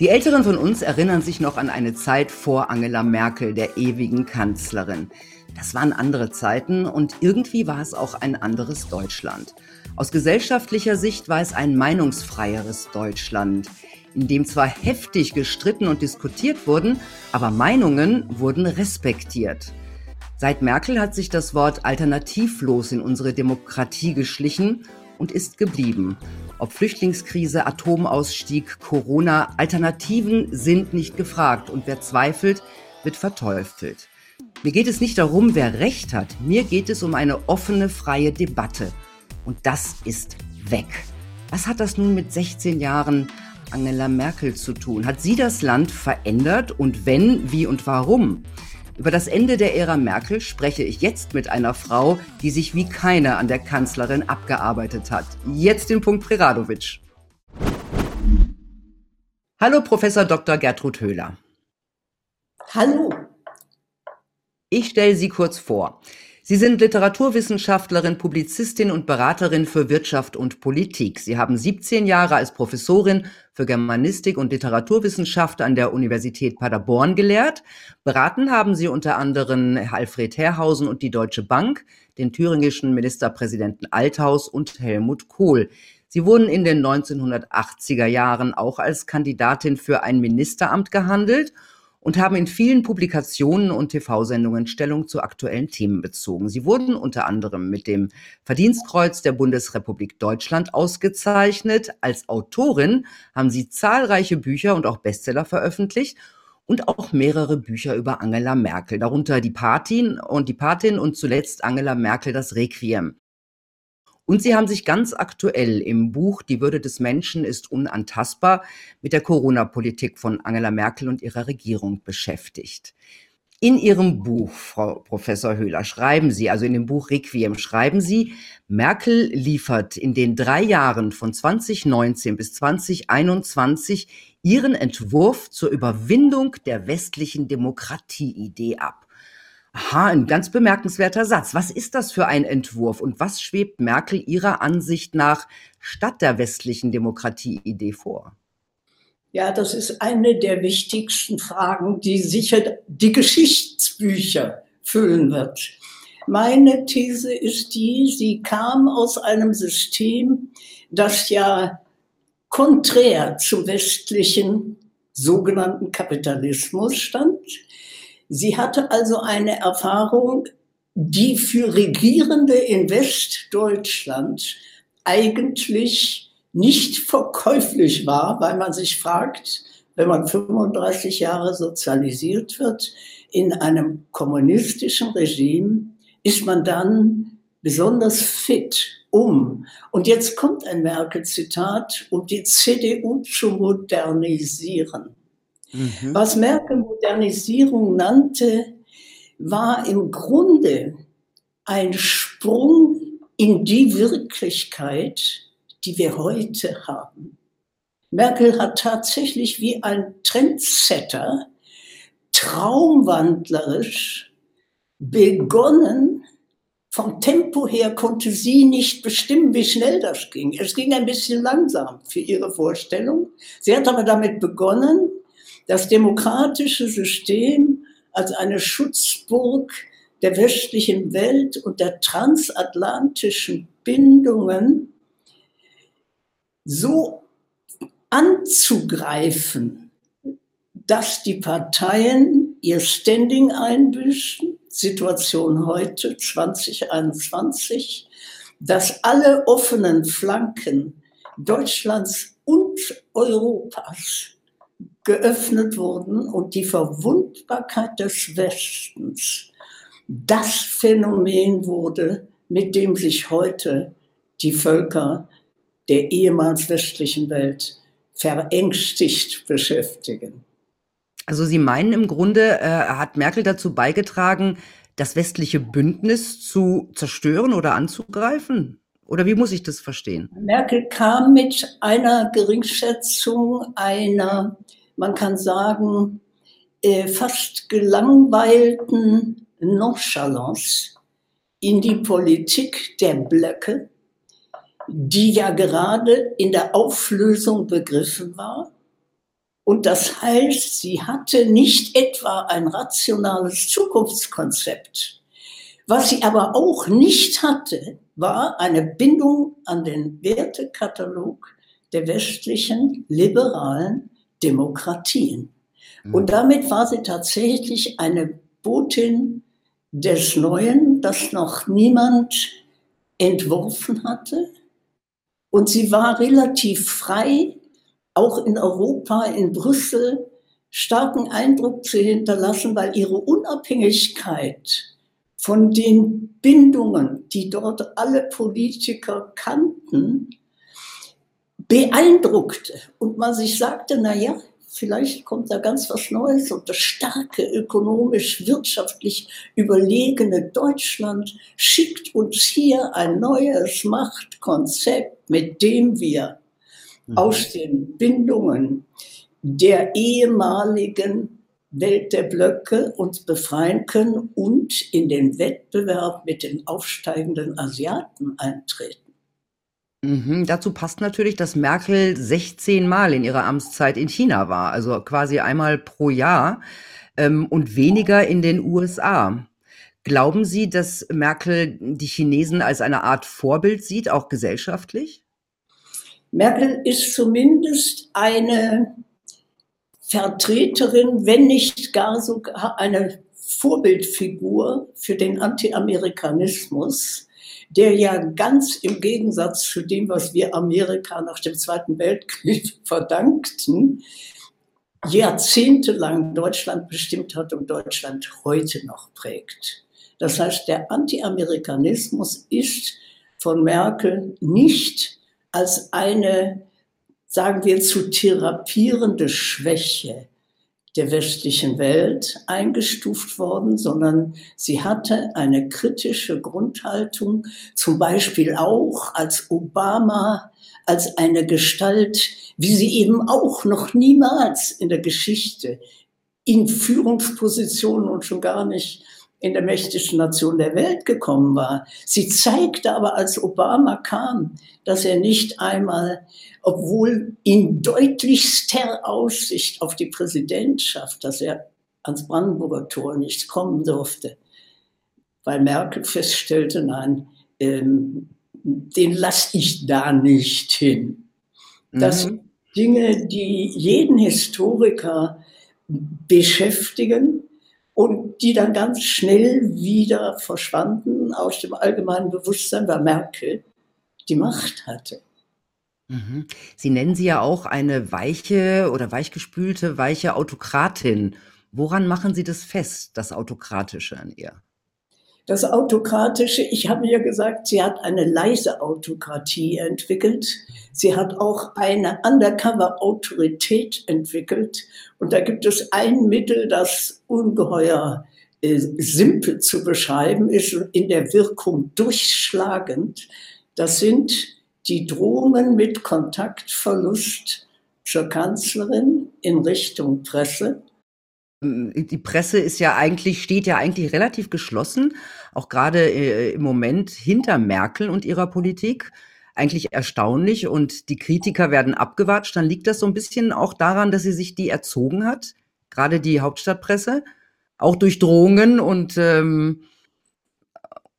Die Älteren von uns erinnern sich noch an eine Zeit vor Angela Merkel, der ewigen Kanzlerin. Das waren andere Zeiten und irgendwie war es auch ein anderes Deutschland. Aus gesellschaftlicher Sicht war es ein meinungsfreieres Deutschland, in dem zwar heftig gestritten und diskutiert wurden, aber Meinungen wurden respektiert. Seit Merkel hat sich das Wort alternativlos in unsere Demokratie geschlichen und ist geblieben. Ob Flüchtlingskrise, Atomausstieg, Corona, Alternativen sind nicht gefragt und wer zweifelt, wird verteufelt. Mir geht es nicht darum, wer recht hat, mir geht es um eine offene, freie Debatte. Und das ist weg. Was hat das nun mit 16 Jahren Angela Merkel zu tun? Hat sie das Land verändert und wenn, wie und warum? Über das Ende der Ära Merkel spreche ich jetzt mit einer Frau, die sich wie keine an der Kanzlerin abgearbeitet hat. Jetzt den Punkt Preradovic. Hallo Professor Dr. Gertrud Höhler. Hallo. Ich stelle Sie kurz vor. Sie sind Literaturwissenschaftlerin, Publizistin und Beraterin für Wirtschaft und Politik. Sie haben 17 Jahre als Professorin für Germanistik und Literaturwissenschaft an der Universität Paderborn gelehrt. Beraten haben Sie unter anderem Alfred Herrhausen und die Deutsche Bank, den thüringischen Ministerpräsidenten Althaus und Helmut Kohl. Sie wurden in den 1980er Jahren auch als Kandidatin für ein Ministeramt gehandelt und haben in vielen Publikationen und TV-Sendungen Stellung zu aktuellen Themen bezogen. Sie wurden unter anderem mit dem Verdienstkreuz der Bundesrepublik Deutschland ausgezeichnet. Als Autorin haben sie zahlreiche Bücher und auch Bestseller veröffentlicht und auch mehrere Bücher über Angela Merkel, darunter die Patin und die Patin und zuletzt Angela Merkel das Requiem. Und sie haben sich ganz aktuell im Buch Die Würde des Menschen ist unantastbar mit der Corona-Politik von Angela Merkel und ihrer Regierung beschäftigt. In Ihrem Buch, Frau Professor Höhler, schreiben Sie, also in dem Buch Requiem, schreiben Sie, Merkel liefert in den drei Jahren von 2019 bis 2021 ihren Entwurf zur Überwindung der westlichen Demokratieidee ab. Aha, ein ganz bemerkenswerter Satz. Was ist das für ein Entwurf und was schwebt Merkel Ihrer Ansicht nach statt der westlichen Demokratieidee vor? Ja, das ist eine der wichtigsten Fragen, die sicher die Geschichtsbücher füllen wird. Meine These ist die, sie kam aus einem System, das ja konträr zum westlichen sogenannten Kapitalismus stand Sie hatte also eine Erfahrung, die für Regierende in Westdeutschland eigentlich nicht verkäuflich war, weil man sich fragt, wenn man 35 Jahre sozialisiert wird in einem kommunistischen Regime, ist man dann besonders fit, um, und jetzt kommt ein Merkel-Zitat, um die CDU zu modernisieren. Mhm. Was Merkel Modernisierung nannte, war im Grunde ein Sprung in die Wirklichkeit, die wir heute haben. Merkel hat tatsächlich wie ein Trendsetter traumwandlerisch begonnen. Vom Tempo her konnte sie nicht bestimmen, wie schnell das ging. Es ging ein bisschen langsam für ihre Vorstellung. Sie hat aber damit begonnen, das demokratische System als eine Schutzburg der westlichen Welt und der transatlantischen Bindungen so anzugreifen, dass die Parteien ihr Standing einbüßen, Situation heute 2021, dass alle offenen Flanken Deutschlands und Europas geöffnet wurden und die Verwundbarkeit des Westens das Phänomen wurde, mit dem sich heute die Völker der ehemals westlichen Welt verängstigt beschäftigen. Also Sie meinen im Grunde, äh, hat Merkel dazu beigetragen, das westliche Bündnis zu zerstören oder anzugreifen? Oder wie muss ich das verstehen? Merkel kam mit einer Geringschätzung einer man kann sagen, äh, fast gelangweilten Nonchalance in die Politik der Blöcke, die ja gerade in der Auflösung begriffen war Und das heißt, sie hatte nicht etwa ein rationales Zukunftskonzept. Was sie aber auch nicht hatte, war eine Bindung an den Wertekatalog der westlichen liberalen Demokratien. Mhm. Und damit war sie tatsächlich eine Botin des Neuen, das noch niemand entworfen hatte. Und sie war relativ frei, auch in Europa, in Brüssel, starken Eindruck zu hinterlassen, weil ihre Unabhängigkeit von den Bindungen, die dort alle Politiker kannten, beeindruckte. Und man sich sagte, na ja, vielleicht kommt da ganz was Neues und das starke, ökonomisch, wirtschaftlich überlegene Deutschland schickt uns hier ein neues Machtkonzept, mit dem wir mhm. aus den Bindungen der ehemaligen Welt der Blöcke uns befreien können und in den Wettbewerb mit den aufsteigenden Asiaten eintreten. Mhm, dazu passt natürlich, dass Merkel 16 Mal in ihrer Amtszeit in China war, also quasi einmal pro Jahr ähm, und weniger in den USA. Glauben Sie, dass Merkel die Chinesen als eine Art Vorbild sieht, auch gesellschaftlich? Merkel ist zumindest eine Vertreterin, wenn nicht gar sogar eine Vorbildfigur für den Anti-Amerikanismus der ja ganz im Gegensatz zu dem, was wir Amerika nach dem Zweiten Weltkrieg verdankten, jahrzehntelang Deutschland bestimmt hat und Deutschland heute noch prägt. Das heißt, der Anti-Amerikanismus ist von Merkel nicht als eine, sagen wir, zu therapierende Schwäche der westlichen Welt eingestuft worden, sondern sie hatte eine kritische Grundhaltung, zum Beispiel auch als Obama, als eine Gestalt, wie sie eben auch noch niemals in der Geschichte in Führungspositionen und schon gar nicht in der mächtigsten Nation der Welt gekommen war. Sie zeigte aber, als Obama kam, dass er nicht einmal, obwohl in deutlichster Aussicht auf die Präsidentschaft, dass er ans Brandenburger Tor nicht kommen durfte, weil Merkel feststellte, nein, ähm, den lasse ich da nicht hin. Das mhm. sind Dinge, die jeden Historiker beschäftigen und die dann ganz schnell wieder verschwanden aus dem allgemeinen Bewusstsein, weil Merkel die Macht hatte. Mhm. Sie nennen sie ja auch eine weiche oder weichgespülte, weiche Autokratin. Woran machen Sie das fest, das Autokratische an ihr? Das Autokratische, ich habe ja gesagt, sie hat eine leise Autokratie entwickelt. Sie hat auch eine Undercover-Autorität entwickelt. Und da gibt es ein Mittel, das ungeheuer äh, simpel zu beschreiben ist und in der Wirkung durchschlagend. Das sind die Drohungen mit Kontaktverlust zur Kanzlerin in Richtung Presse die Presse ist ja eigentlich, steht ja eigentlich relativ geschlossen, auch gerade äh, im Moment hinter Merkel und ihrer Politik. Eigentlich erstaunlich und die Kritiker werden abgewatscht. Dann liegt das so ein bisschen auch daran, dass sie sich die erzogen hat, gerade die Hauptstadtpresse, auch durch Drohungen und ähm,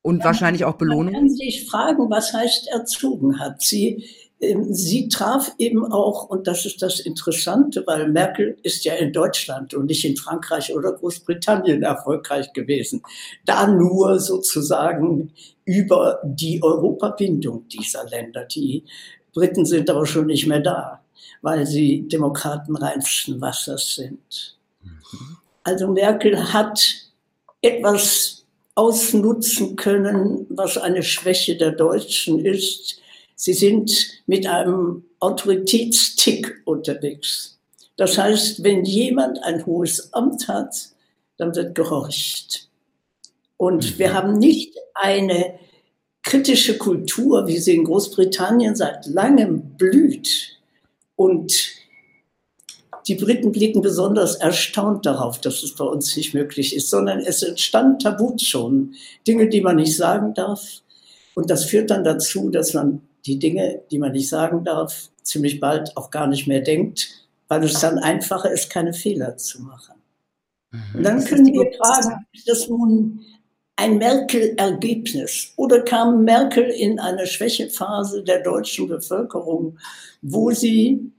und ja, wahrscheinlich auch Belohnungen. Man kann sich fragen, was heißt erzogen hat. Sie sie traf eben auch, und das ist das Interessante, weil Merkel ist ja in Deutschland und nicht in Frankreich oder Großbritannien erfolgreich gewesen, da nur sozusagen über die Europabindung dieser Länder. Die Briten sind aber schon nicht mehr da, weil sie Demokraten reinsten Wassers sind. Mhm. Also Merkel hat etwas ausnutzen können, was eine Schwäche der Deutschen ist, Sie sind mit einem Autoritätstick unterwegs. Das heißt, wenn jemand ein hohes Amt hat, dann wird gehorcht. Und mhm. wir haben nicht eine kritische Kultur, wie sie in Großbritannien seit langem blüht. Und die Briten blicken besonders erstaunt darauf, dass es bei uns nicht möglich ist, sondern es entstand Tabuzonen, Dinge, die man nicht sagen darf. Und das führt dann dazu, dass man die Dinge, die man nicht sagen darf, ziemlich bald auch gar nicht mehr denkt, weil es dann einfacher ist, keine Fehler zu machen. Mhm. Und dann können wir fragen, ist das nun ein Merkel-Ergebnis oder kam Merkel in eine Schwächephase der deutschen Bevölkerung, wo sie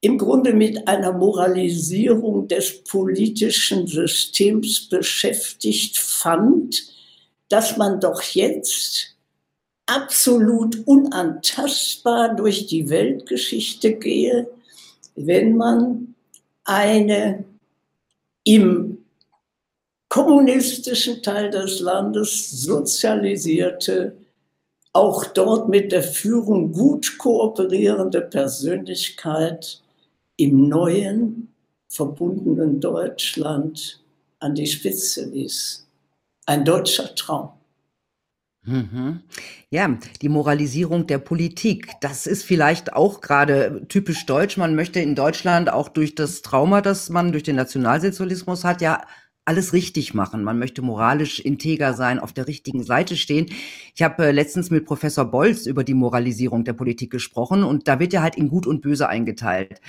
im Grunde mit einer Moralisierung des politischen Systems beschäftigt fand, dass man doch jetzt absolut unantastbar durch die Weltgeschichte gehe, wenn man eine im kommunistischen Teil des Landes sozialisierte, auch dort mit der Führung gut kooperierende Persönlichkeit im neuen, verbundenen Deutschland an die Spitze ließ. Ein deutscher Traum. Mhm. Ja, die Moralisierung der Politik, das ist vielleicht auch gerade typisch deutsch. Man möchte in Deutschland auch durch das Trauma, das man durch den Nationalsozialismus hat, ja alles richtig machen. Man möchte moralisch integer sein, auf der richtigen Seite stehen. Ich habe äh, letztens mit Professor Bolz über die Moralisierung der Politik gesprochen und da wird ja halt in Gut und Böse eingeteilt.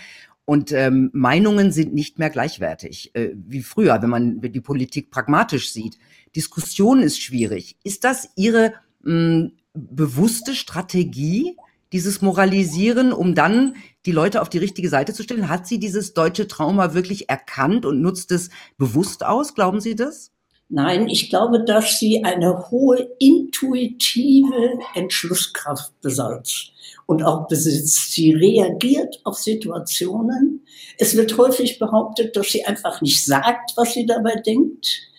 Und ähm, Meinungen sind nicht mehr gleichwertig äh, wie früher, wenn man die Politik pragmatisch sieht. Diskussion ist schwierig. Ist das Ihre mh, bewusste Strategie, dieses Moralisieren, um dann die Leute auf die richtige Seite zu stellen? Hat sie dieses deutsche Trauma wirklich erkannt und nutzt es bewusst aus? Glauben Sie das? Nein, ich glaube, dass sie eine hohe intuitive Entschlusskraft besaß und auch besitzt. Sie reagiert auf Situationen. Es wird häufig behauptet, dass sie einfach nicht sagt, was sie dabei denkt.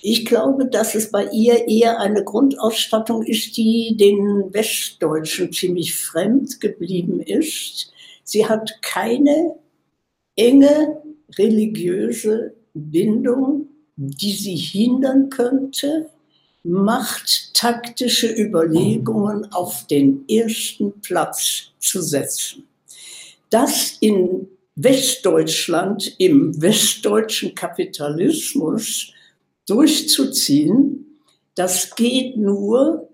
Ich glaube, dass es bei ihr eher eine Grundausstattung ist, die den Westdeutschen ziemlich fremd geblieben ist. Sie hat keine enge religiöse Bindung, die sie hindern könnte, machttaktische Überlegungen auf den ersten Platz zu setzen. Das in Westdeutschland, im westdeutschen Kapitalismus durchzuziehen, das geht nur,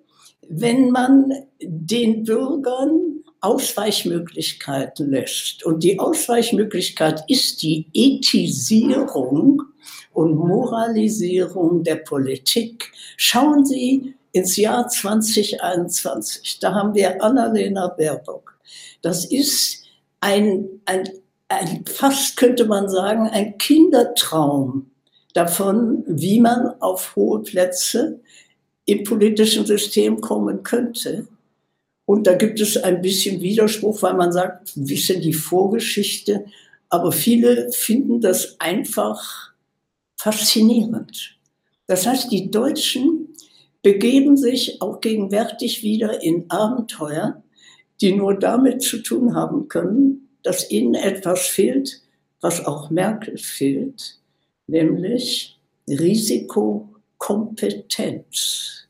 wenn man den Bürgern Ausweichmöglichkeiten lässt. Und die Ausweichmöglichkeit ist die Ethisierung und Moralisierung der Politik. Schauen Sie ins Jahr 2021. Da haben wir Annalena Baerbock. Das ist ein, ein, ein, fast könnte man sagen, ein Kindertraum davon, wie man auf hohe Plätze im politischen System kommen könnte. Und da gibt es ein bisschen Widerspruch, weil man sagt, denn die Vorgeschichte? Aber viele finden das einfach faszinierend. Das heißt, die Deutschen begeben sich auch gegenwärtig wieder in Abenteuer, die nur damit zu tun haben können, dass ihnen etwas fehlt, was auch Merkel fehlt, nämlich Risikokompetenz.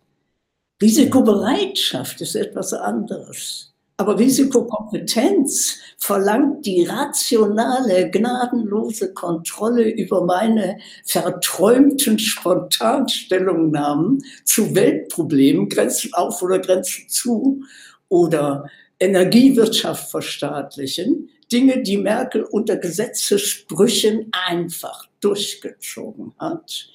Risikobereitschaft ist etwas anderes. Aber Risikokompetenz verlangt die rationale, gnadenlose Kontrolle über meine verträumten Spontanstellungnahmen zu Weltproblemen, Grenzen auf oder Grenzen zu oder Energiewirtschaft verstaatlichen. Dinge, die Merkel unter Gesetzesbrüchen einfach durchgezogen hat.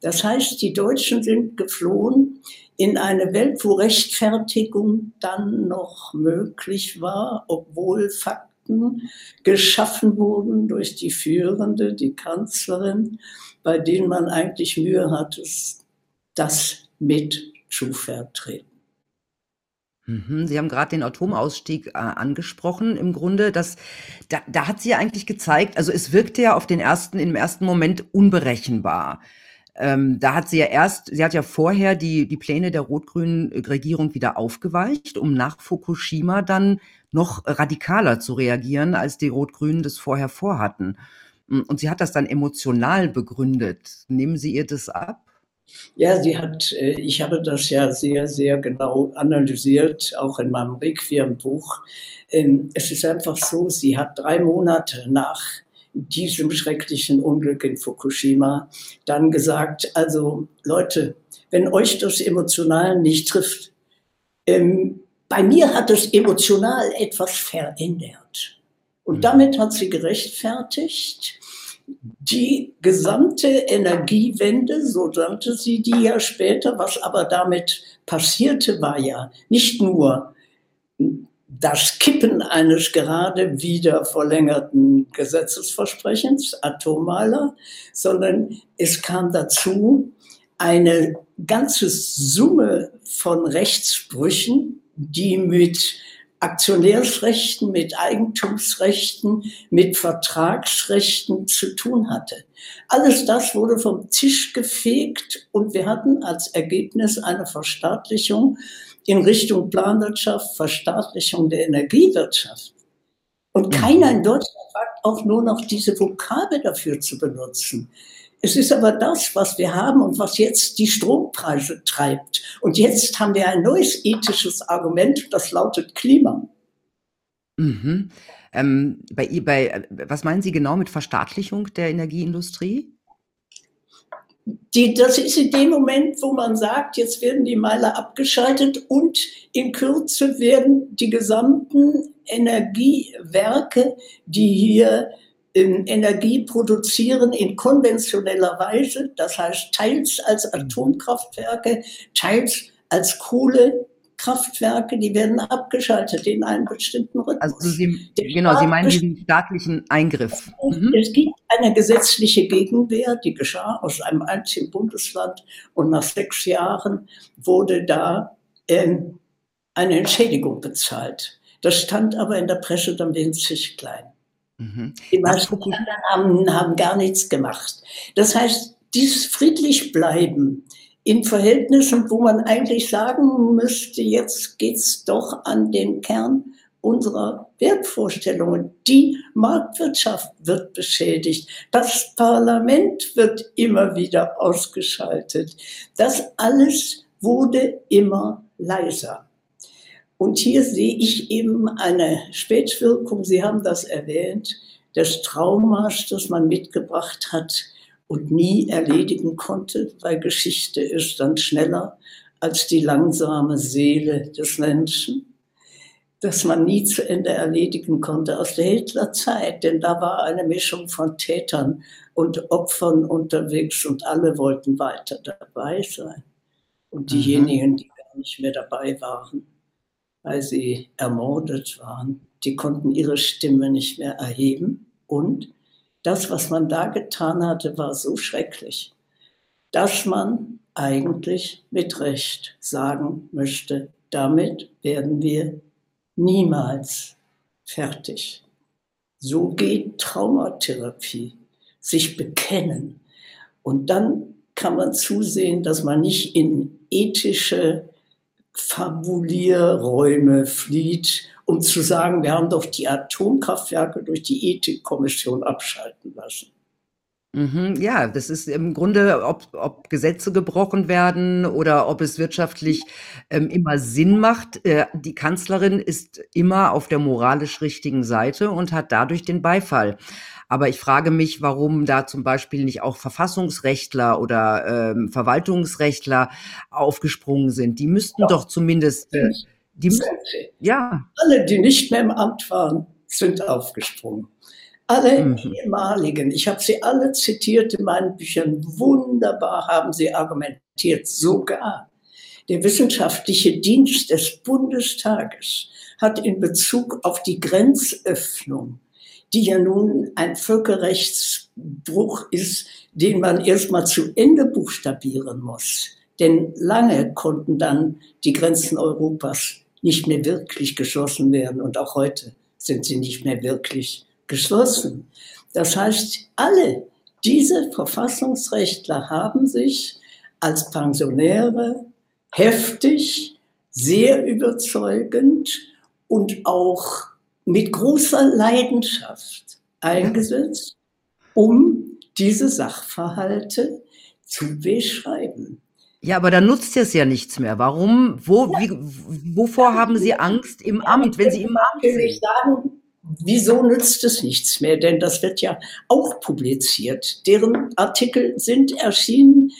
Das heißt, die Deutschen sind geflohen in eine Welt, wo Rechtfertigung dann noch möglich war, obwohl Fakten geschaffen wurden durch die Führende, die Kanzlerin, bei denen man eigentlich Mühe hatte, das mit zu vertreten. Mhm, Sie haben gerade den Atomausstieg äh, angesprochen. Im Grunde, das, da, da hat sie ja eigentlich gezeigt, also es wirkte ja auf den ersten, im ersten Moment unberechenbar. Ähm, da hat sie ja erst, sie hat ja vorher die, die Pläne der rot-grünen Regierung wieder aufgeweicht, um nach Fukushima dann noch radikaler zu reagieren, als die Rot-Grünen das vorher vorhatten. Mm, und sie hat das dann emotional begründet. Nehmen Sie ihr das ab? Ja, sie hat, äh, ich habe das ja sehr, sehr genau analysiert, auch in meinem Requiem-Buch. Ähm, es ist einfach so, sie hat drei Monate nach diesem schrecklichen Unglück in Fukushima dann gesagt, also Leute, wenn euch das emotional nicht trifft, ähm, bei mir hat es emotional etwas verändert. Und mhm. damit hat sie gerechtfertigt, die gesamte Energiewende, so nannte sie die ja später, was aber damit passierte, war ja nicht nur das Kippen eines gerade wieder verlängerten Gesetzesversprechens, Atommeiler, sondern es kam dazu eine ganze Summe von Rechtsbrüchen, die mit Aktionärsrechten, mit Eigentumsrechten, mit Vertragsrechten zu tun hatte. Alles das wurde vom Tisch gefegt und wir hatten als Ergebnis eine Verstaatlichung in Richtung Planwirtschaft, Verstaatlichung der Energiewirtschaft. Und keiner in Deutschland wagt auch nur noch diese Vokabel dafür zu benutzen. Es ist aber das, was wir haben und was jetzt die Strompreise treibt. Und jetzt haben wir ein neues ethisches Argument, das lautet Klima. Mhm. Ähm, bei, bei, was meinen Sie genau mit Verstaatlichung der Energieindustrie? Die, das ist in dem Moment, wo man sagt, jetzt werden die Meiler abgeschaltet und in Kürze werden die gesamten Energiewerke, die hier Energie produzieren in konventioneller Weise, das heißt teils als. Atomkraftwerke, teils als Kohlekraftwerke, die werden abgeschaltet in einem bestimmten Rhythmus. Also Sie, genau, Sie meinen diesen staatlichen Eingriff. Mhm. Es gibt eine gesetzliche Gegenwehr, die geschah aus einem einzigen Bundesland und nach sechs Jahren wurde da äh, eine Entschädigung bezahlt. Das stand aber in der Presse dann winzig klein. Mhm. Die meisten anderen haben, haben gar nichts gemacht. Das heißt, dieses friedlich bleiben in Verhältnissen, wo man eigentlich sagen müsste, jetzt geht's doch an den Kern unserer Wertvorstellungen. Die Marktwirtschaft wird beschädigt. Das Parlament wird immer wieder ausgeschaltet. Das alles wurde immer leiser. Und hier sehe ich eben eine Spätwirkung, Sie haben das erwähnt, des Traumas, das man mitgebracht hat und nie erledigen konnte, weil Geschichte ist dann schneller als die langsame Seele des Menschen, das man nie zu Ende erledigen konnte aus der Hitlerzeit, denn da war eine Mischung von Tätern und Opfern unterwegs und alle wollten weiter dabei sein. Und mhm. diejenigen, die gar nicht mehr dabei waren, weil sie ermordet waren. Die konnten ihre Stimme nicht mehr erheben. Und das, was man da getan hatte, war so schrecklich, dass man eigentlich mit Recht sagen möchte, damit werden wir niemals fertig. So geht Traumatherapie, sich bekennen. Und dann kann man zusehen, dass man nicht in ethische Fabulierräume flieht, um zu sagen, wir haben doch die Atomkraftwerke durch die Ethikkommission abschalten lassen. Mhm, ja, das ist im Grunde, ob, ob Gesetze gebrochen werden oder ob es wirtschaftlich ähm, immer Sinn macht. Äh, die Kanzlerin ist immer auf der moralisch richtigen Seite und hat dadurch den Beifall. Aber ich frage mich, warum da zum Beispiel nicht auch Verfassungsrechtler oder ähm, Verwaltungsrechtler aufgesprungen sind. Die müssten ja. doch zumindest. Äh, die müssen, ja. Alle, die nicht mehr im Amt waren, sind aufgesprungen. Alle mhm. ehemaligen, ich habe sie alle zitiert in meinen Büchern, wunderbar haben sie argumentiert. Sogar der wissenschaftliche Dienst des Bundestages hat in Bezug auf die Grenzöffnung die ja nun ein Völkerrechtsbruch ist, den man erstmal zu Ende buchstabieren muss. Denn lange konnten dann die Grenzen Europas nicht mehr wirklich geschlossen werden und auch heute sind sie nicht mehr wirklich geschlossen. Das heißt, alle diese Verfassungsrechtler haben sich als Pensionäre heftig, sehr überzeugend und auch mit großer Leidenschaft eingesetzt, um diese Sachverhalte zu beschreiben. Ja, aber da nutzt es ja nichts mehr. Warum? Wo, wie, wovor haben Sie Angst im Amt, wenn Sie im Amt sind? Ich sagen, wieso nützt es nichts mehr? Denn das wird ja auch publiziert. Deren Artikel sind erschienen,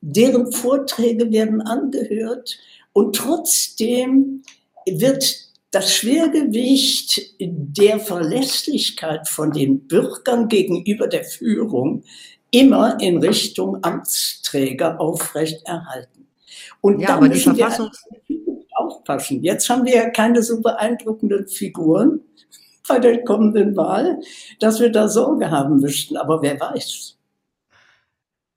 deren Vorträge werden angehört und trotzdem wird das Schwergewicht der Verlässlichkeit von den Bürgern gegenüber der Führung immer in Richtung Amtsträger aufrechterhalten. Und ja, da müssen wir aufpassen. Jetzt haben wir ja keine so beeindruckenden Figuren bei der kommenden Wahl, dass wir da Sorge haben müssten. Aber wer weiß.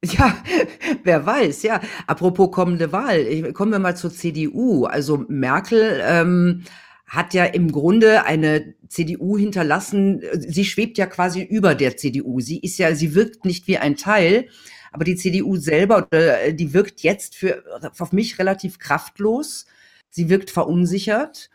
Ja, wer weiß, ja. Apropos kommende Wahl, kommen wir mal zur CDU. Also Merkel ähm, hat ja im Grunde eine CDU hinterlassen. Sie schwebt ja quasi über der CDU. Sie ist ja, sie wirkt nicht wie ein Teil, aber die CDU selber, äh, die wirkt jetzt für auf mich relativ kraftlos. Sie wirkt verunsichert.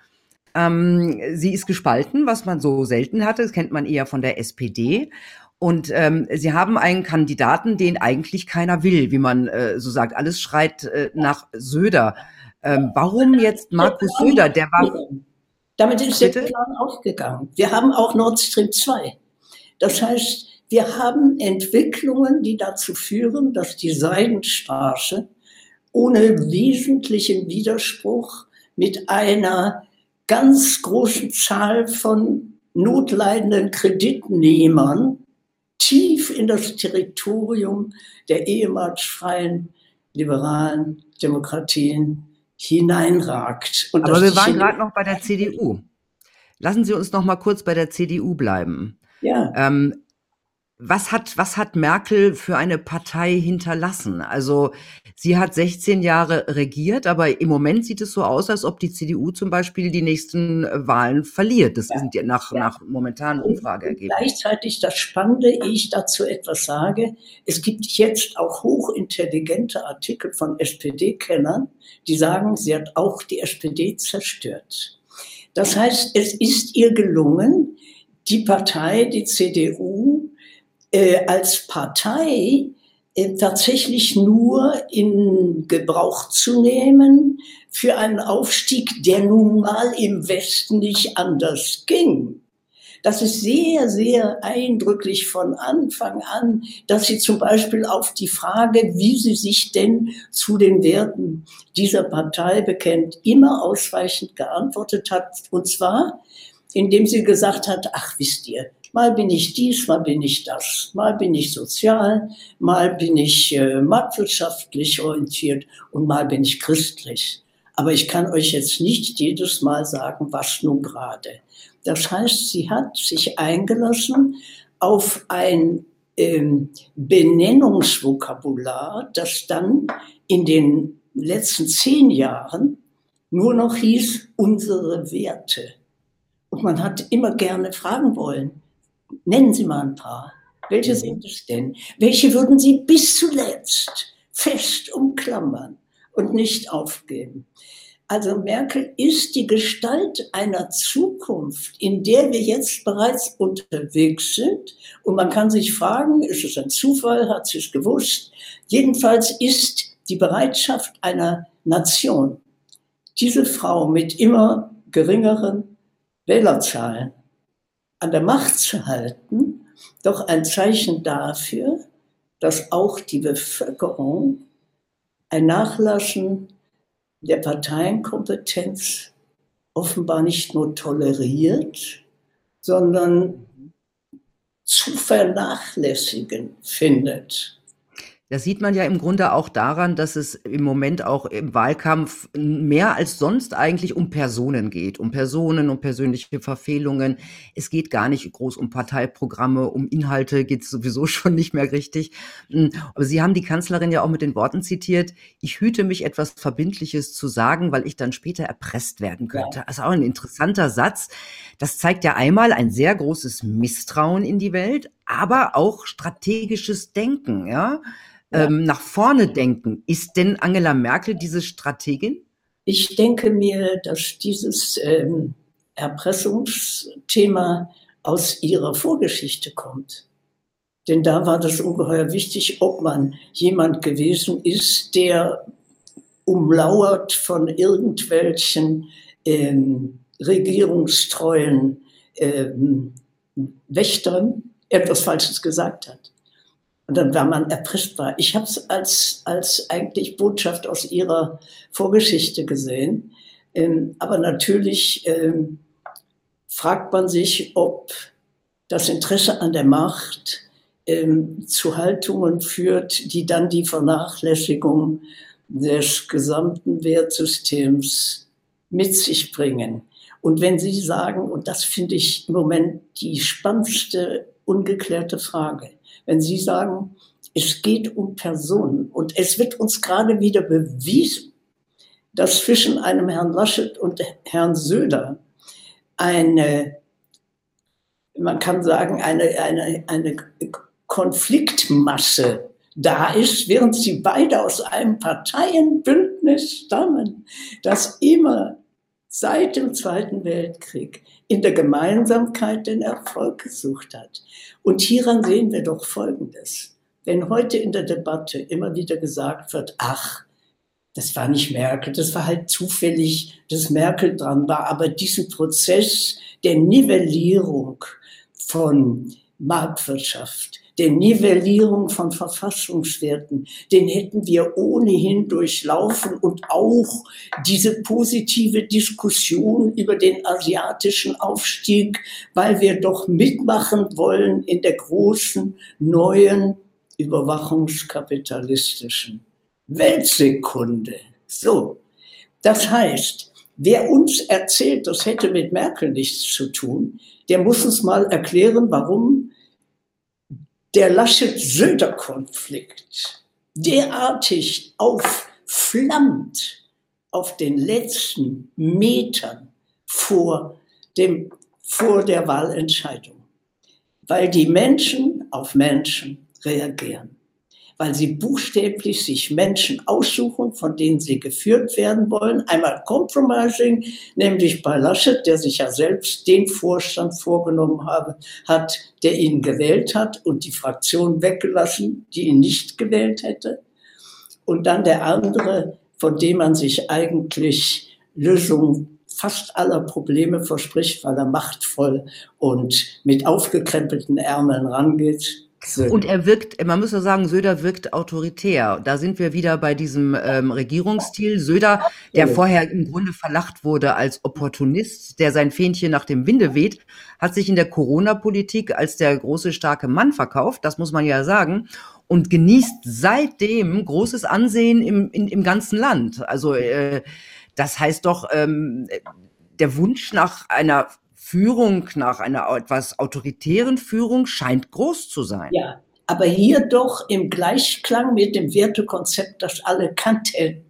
Ähm, sie ist gespalten, was man so selten hatte. Das kennt man eher von der SPD. Und ähm, sie haben einen Kandidaten, den eigentlich keiner will, wie man äh, so sagt. Alles schreit äh, nach Söder. Ähm, warum jetzt Markus Söder? Der war damit ist Bitte? der Plan aufgegangen. Wir haben auch Nord Stream 2. Das heißt, wir haben Entwicklungen, die dazu führen, dass die Seidenstraße ohne wesentlichen Widerspruch mit einer ganz großen Zahl von notleidenden Kreditnehmern tief in das Territorium der ehemals freien liberalen Demokratien hineinragt. Und Aber wir waren gerade noch bei der CDU. Lassen Sie uns noch mal kurz bei der CDU bleiben. Ja. Ähm, was hat, was hat Merkel für eine Partei hinterlassen? Also sie hat 16 Jahre regiert, aber im Moment sieht es so aus, als ob die CDU zum Beispiel die nächsten Wahlen verliert. Das ja. sind ja nach, ja. nach momentanen Umfrageergebnissen. Gleichzeitig das Spannende, ich dazu etwas sage, es gibt jetzt auch hochintelligente Artikel von SPD-Kennern, die sagen, sie hat auch die SPD zerstört. Das heißt, es ist ihr gelungen, die Partei, die CDU, äh, als Partei äh, tatsächlich nur in Gebrauch zu nehmen für einen Aufstieg, der nun mal im Westen nicht anders ging. Das ist sehr, sehr eindrücklich von Anfang an, dass sie zum Beispiel auf die Frage, wie sie sich denn zu den Werten dieser Partei bekennt, immer ausweichend geantwortet hat. Und zwar, indem sie gesagt hat, ach wisst ihr, Mal bin ich dies, mal bin ich das. Mal bin ich sozial, mal bin ich äh, marktwirtschaftlich orientiert und mal bin ich christlich. Aber ich kann euch jetzt nicht jedes Mal sagen, was nun gerade. Das heißt, sie hat sich eingelassen auf ein ähm, Benennungsvokabular, das dann in den letzten zehn Jahren nur noch hieß unsere Werte. Und man hat immer gerne fragen wollen, Nennen Sie mal ein paar. Welche mhm. sind es denn? Welche würden Sie bis zuletzt fest umklammern und nicht aufgeben? Also Merkel ist die Gestalt einer Zukunft, in der wir jetzt bereits unterwegs sind. Und man kann sich fragen, ist es ein Zufall, hat sie es gewusst? Jedenfalls ist die Bereitschaft einer Nation, diese Frau mit immer geringeren Wählerzahlen an der Macht zu halten, doch ein Zeichen dafür, dass auch die Bevölkerung ein Nachlassen der Parteienkompetenz offenbar nicht nur toleriert, sondern zu vernachlässigen findet. Das sieht man ja im Grunde auch daran, dass es im Moment auch im Wahlkampf mehr als sonst eigentlich um Personen geht, um Personen, um persönliche Verfehlungen. Es geht gar nicht groß um Parteiprogramme, um Inhalte geht es sowieso schon nicht mehr richtig. Hm, aber Sie haben die Kanzlerin ja auch mit den Worten zitiert, ich hüte mich etwas Verbindliches zu sagen, weil ich dann später erpresst werden könnte. Ja. Also auch ein interessanter Satz. Das zeigt ja einmal ein sehr großes Misstrauen in die Welt, aber auch strategisches Denken, ja ähm, nach vorne denken. Ist denn Angela Merkel diese Strategin? Ich denke mir, dass dieses ähm, Erpressungsthema aus ihrer Vorgeschichte kommt. Denn da war das ungeheuer wichtig, ob man jemand gewesen ist, der umlauert von irgendwelchen ähm, regierungstreuen ähm, Wächtern etwas Falsches gesagt hat. Und dann war man erpressbar. Ich habe es als, als eigentlich Botschaft aus ihrer Vorgeschichte gesehen. Ähm, aber natürlich ähm, fragt man sich, ob das Interesse an der Macht ähm, zu Haltungen führt, die dann die Vernachlässigung des gesamten Wertsystems mit sich bringen. Und wenn Sie sagen, und das finde ich im Moment die spannendste ungeklärte Frage, wenn Sie sagen, es geht um Personen und es wird uns gerade wieder bewiesen, dass zwischen einem Herrn Laschet und Herrn Söder eine, man kann sagen, eine, eine, eine Konfliktmasse da ist, während sie beide aus einem Parteienbündnis stammen, das immer seit dem Zweiten Weltkrieg in der Gemeinsamkeit den Erfolg gesucht hat. Und hieran sehen wir doch Folgendes. Wenn heute in der Debatte immer wieder gesagt wird, ach, das war nicht Merkel, das war halt zufällig, dass Merkel dran war, aber diesen Prozess der Nivellierung von Marktwirtschaft, der Nivellierung von Verfassungswerten, den hätten wir ohnehin durchlaufen und auch diese positive Diskussion über den asiatischen Aufstieg, weil wir doch mitmachen wollen in der großen neuen überwachungskapitalistischen Weltsekunde. So, das heißt, wer uns erzählt, das hätte mit Merkel nichts zu tun, der muss uns mal erklären, warum der Laschet-Söder-Konflikt derartig aufflammt auf den letzten Metern vor, dem, vor der Wahlentscheidung. Weil die Menschen auf Menschen reagieren weil sie buchstäblich sich Menschen aussuchen, von denen sie geführt werden wollen. Einmal Compromising, nämlich bei Laschet, der sich ja selbst den Vorstand vorgenommen habe, hat, der ihn gewählt hat und die Fraktion weggelassen, die ihn nicht gewählt hätte. Und dann der andere, von dem man sich eigentlich Lösungen fast aller Probleme verspricht, weil er machtvoll und mit aufgekrempelten Ärmeln rangeht, Söder. Und er wirkt, man muss ja sagen, Söder wirkt autoritär. Da sind wir wieder bei diesem ähm, Regierungsstil. Söder, der vorher im Grunde verlacht wurde als Opportunist, der sein Fähnchen nach dem Winde weht, hat sich in der Corona-Politik als der große, starke Mann verkauft. Das muss man ja sagen. Und genießt seitdem großes Ansehen im, in, im ganzen Land. Also, äh, das heißt doch, ähm, der Wunsch nach einer Führung, nach einer etwas autoritären Führung scheint groß zu sein. Ja, aber hier doch im Gleichklang mit dem Wertekonzept, das alle kannten.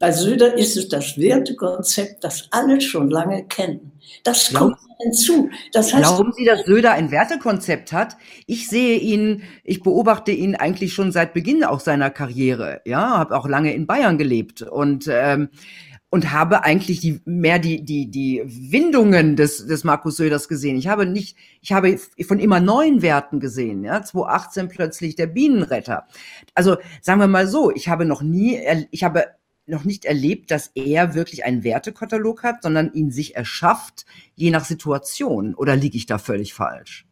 Bei Söder ist es das Wertekonzept, das alle schon lange kennen. Das Glauben, kommt hinzu. Das heißt, glauben Sie, dass Söder ein Wertekonzept hat? Ich sehe ihn, ich beobachte ihn eigentlich schon seit Beginn auch seiner Karriere. Ja, habe auch lange in Bayern gelebt und ähm, und habe eigentlich die, mehr die, die, die Windungen des, des Markus Söders gesehen. Ich habe nicht, ich habe von immer neuen Werten gesehen, ja, 2018 plötzlich der Bienenretter. Also, sagen wir mal so, ich habe noch nie, ich habe noch nicht erlebt, dass er wirklich einen Wertekatalog hat, sondern ihn sich erschafft, je nach Situation. Oder liege ich da völlig falsch?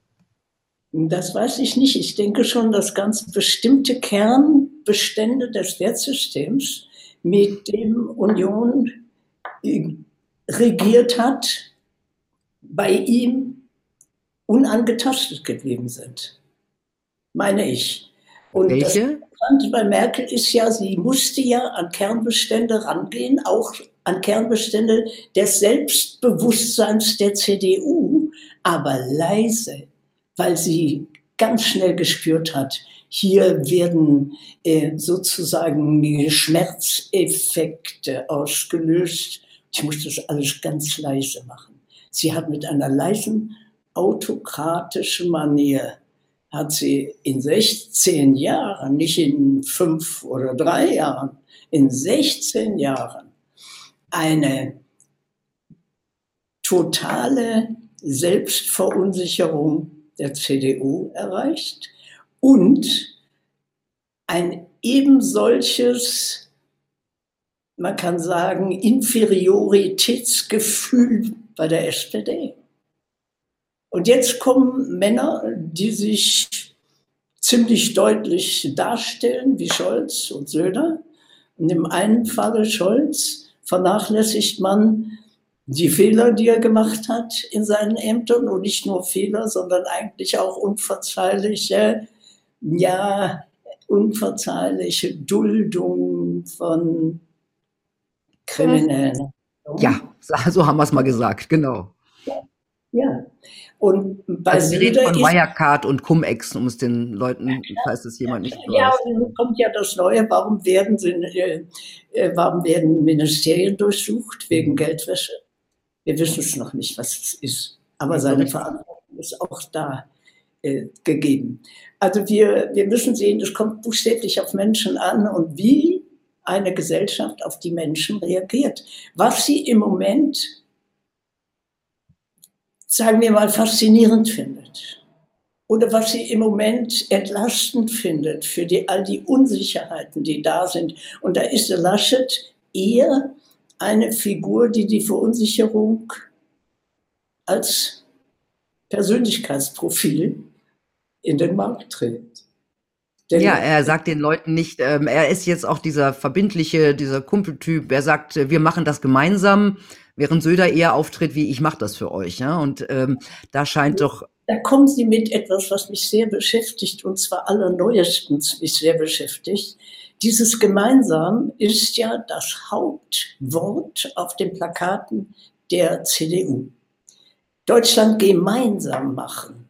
Das weiß ich nicht. Ich denke schon, dass ganz bestimmte Kernbestände des Wertsystems mit dem Union äh, regiert hat, bei ihm unangetastet geblieben sind. Meine ich. Und Welche? das bei Merkel ist ja, sie musste ja an Kernbestände rangehen, auch an Kernbestände des Selbstbewusstseins der CDU, aber leise, weil sie ganz schnell gespürt hat, hier werden äh, sozusagen Schmerzeffekte ausgelöst. Ich muss das alles ganz leise machen. Sie hat mit einer leisen, autokratischen Manier, hat sie in 16 Jahren, nicht in fünf oder drei Jahren, in 16 Jahren eine totale Selbstverunsicherung der CDU erreicht und ein eben solches, man kann sagen, Inferioritätsgefühl bei der SPD. Und jetzt kommen Männer, die sich ziemlich deutlich darstellen, wie Scholz und Söder. Und im einen Falle Scholz vernachlässigt man die Fehler, die er gemacht hat in seinen Ämtern und nicht nur Fehler, sondern eigentlich auch unverzeihliche, ja, unverzeihliche Duldung von Kriminellen. Ja, so haben wir es mal gesagt, genau. Ja. ja. Und bei also Sie reden von Wirecard und Cum-Ex, um es den Leuten, falls es jemand nicht weiß. Ja, und dann kommt ja das Neue, warum werden, sie, äh, äh, warum werden Ministerien durchsucht? Wegen Geldwäsche. Wir wissen es noch nicht, was es ist. Aber seine Verantwortung ist auch da äh, gegeben. Also wir, wir müssen sehen, es kommt buchstäblich auf Menschen an und wie eine Gesellschaft auf die Menschen reagiert. Was sie im Moment, sagen wir mal, faszinierend findet oder was sie im Moment entlastend findet für die, all die Unsicherheiten, die da sind. Und da ist Laschet eher eine Figur, die die Verunsicherung als Persönlichkeitsprofil in den Markt trägt. Denn ja, er sagt den Leuten nicht, ähm, er ist jetzt auch dieser verbindliche, dieser Kumpeltyp. Er sagt, wir machen das gemeinsam, während Söder eher auftritt wie ich mache das für euch. Ja? Und ähm, da scheint doch. Da kommen Sie mit etwas, was mich sehr beschäftigt, und zwar allerneuestens mich sehr beschäftigt. Dieses Gemeinsam ist ja das Hauptwort auf den Plakaten der CDU. Deutschland gemeinsam machen.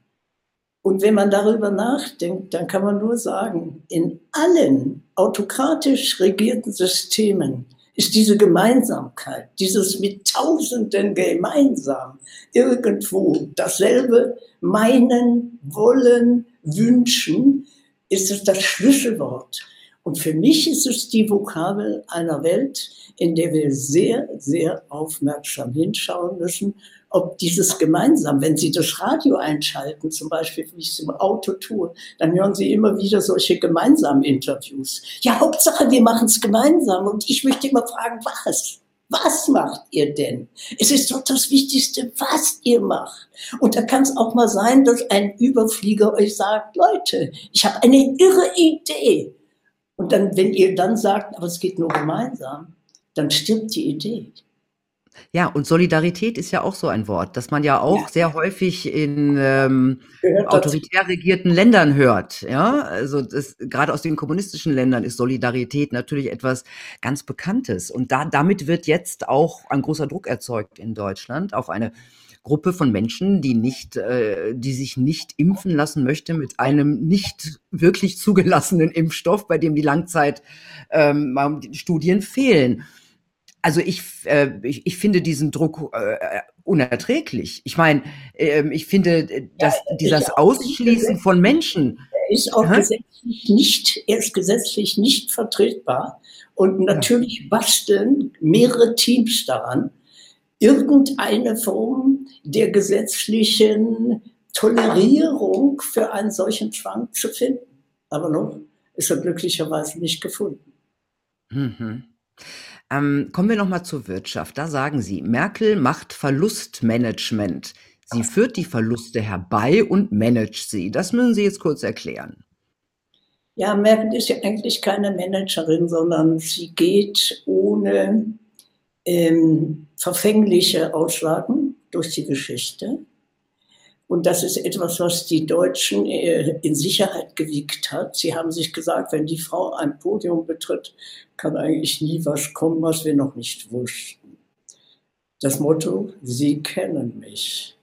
Und wenn man darüber nachdenkt, dann kann man nur sagen, in allen autokratisch regierten Systemen ist diese Gemeinsamkeit, dieses mit Tausenden gemeinsam irgendwo dasselbe meinen, wollen, wünschen, ist es das Schlüsselwort. Und für mich ist es die Vokabel einer Welt, in der wir sehr, sehr aufmerksam hinschauen müssen, ob dieses gemeinsam, wenn Sie das Radio einschalten, zum Beispiel, wie ich es im Auto tue, dann hören Sie immer wieder solche gemeinsamen Interviews. Ja, Hauptsache, wir machen es gemeinsam. Und ich möchte immer fragen, was? Was macht ihr denn? Es ist doch das Wichtigste, was ihr macht. Und da kann es auch mal sein, dass ein Überflieger euch sagt, Leute, ich habe eine irre Idee. Und dann, wenn ihr dann sagt, aber es geht nur gemeinsam, dann stirbt die Idee. Ja, und Solidarität ist ja auch so ein Wort, das man ja auch ja. sehr häufig in ähm, autoritär regierten Ländern hört. Ja, also das, gerade aus den kommunistischen Ländern ist Solidarität natürlich etwas ganz Bekanntes. Und da, damit wird jetzt auch ein großer Druck erzeugt in Deutschland auf eine Gruppe von Menschen, die nicht, äh, die sich nicht impfen lassen möchte mit einem nicht wirklich zugelassenen Impfstoff, bei dem die Langzeitstudien ähm, fehlen. Also ich, äh, ich, ich finde diesen Druck äh, unerträglich. Ich meine, äh, ich finde, dass ja, dieses Ausschließen von Menschen ist auch gesetzlich nicht, er ist gesetzlich nicht vertretbar. Und natürlich basteln mehrere Teams daran, irgendeine Form der gesetzlichen Tolerierung für einen solchen Zwang zu finden. Aber noch ist er glücklicherweise nicht gefunden. Mhm. Ähm, kommen wir noch mal zur Wirtschaft. Da sagen Sie, Merkel macht Verlustmanagement. Sie führt die Verluste herbei und managt sie. Das müssen Sie jetzt kurz erklären. Ja, Merkel ist ja eigentlich keine Managerin, sondern sie geht ohne ähm, verfängliche Aussagen durch die Geschichte. Und das ist etwas, was die Deutschen äh, in Sicherheit gewiegt hat. Sie haben sich gesagt, wenn die Frau ein Podium betritt, kann eigentlich nie was kommen, was wir noch nicht wussten. Das Motto, Sie kennen mich.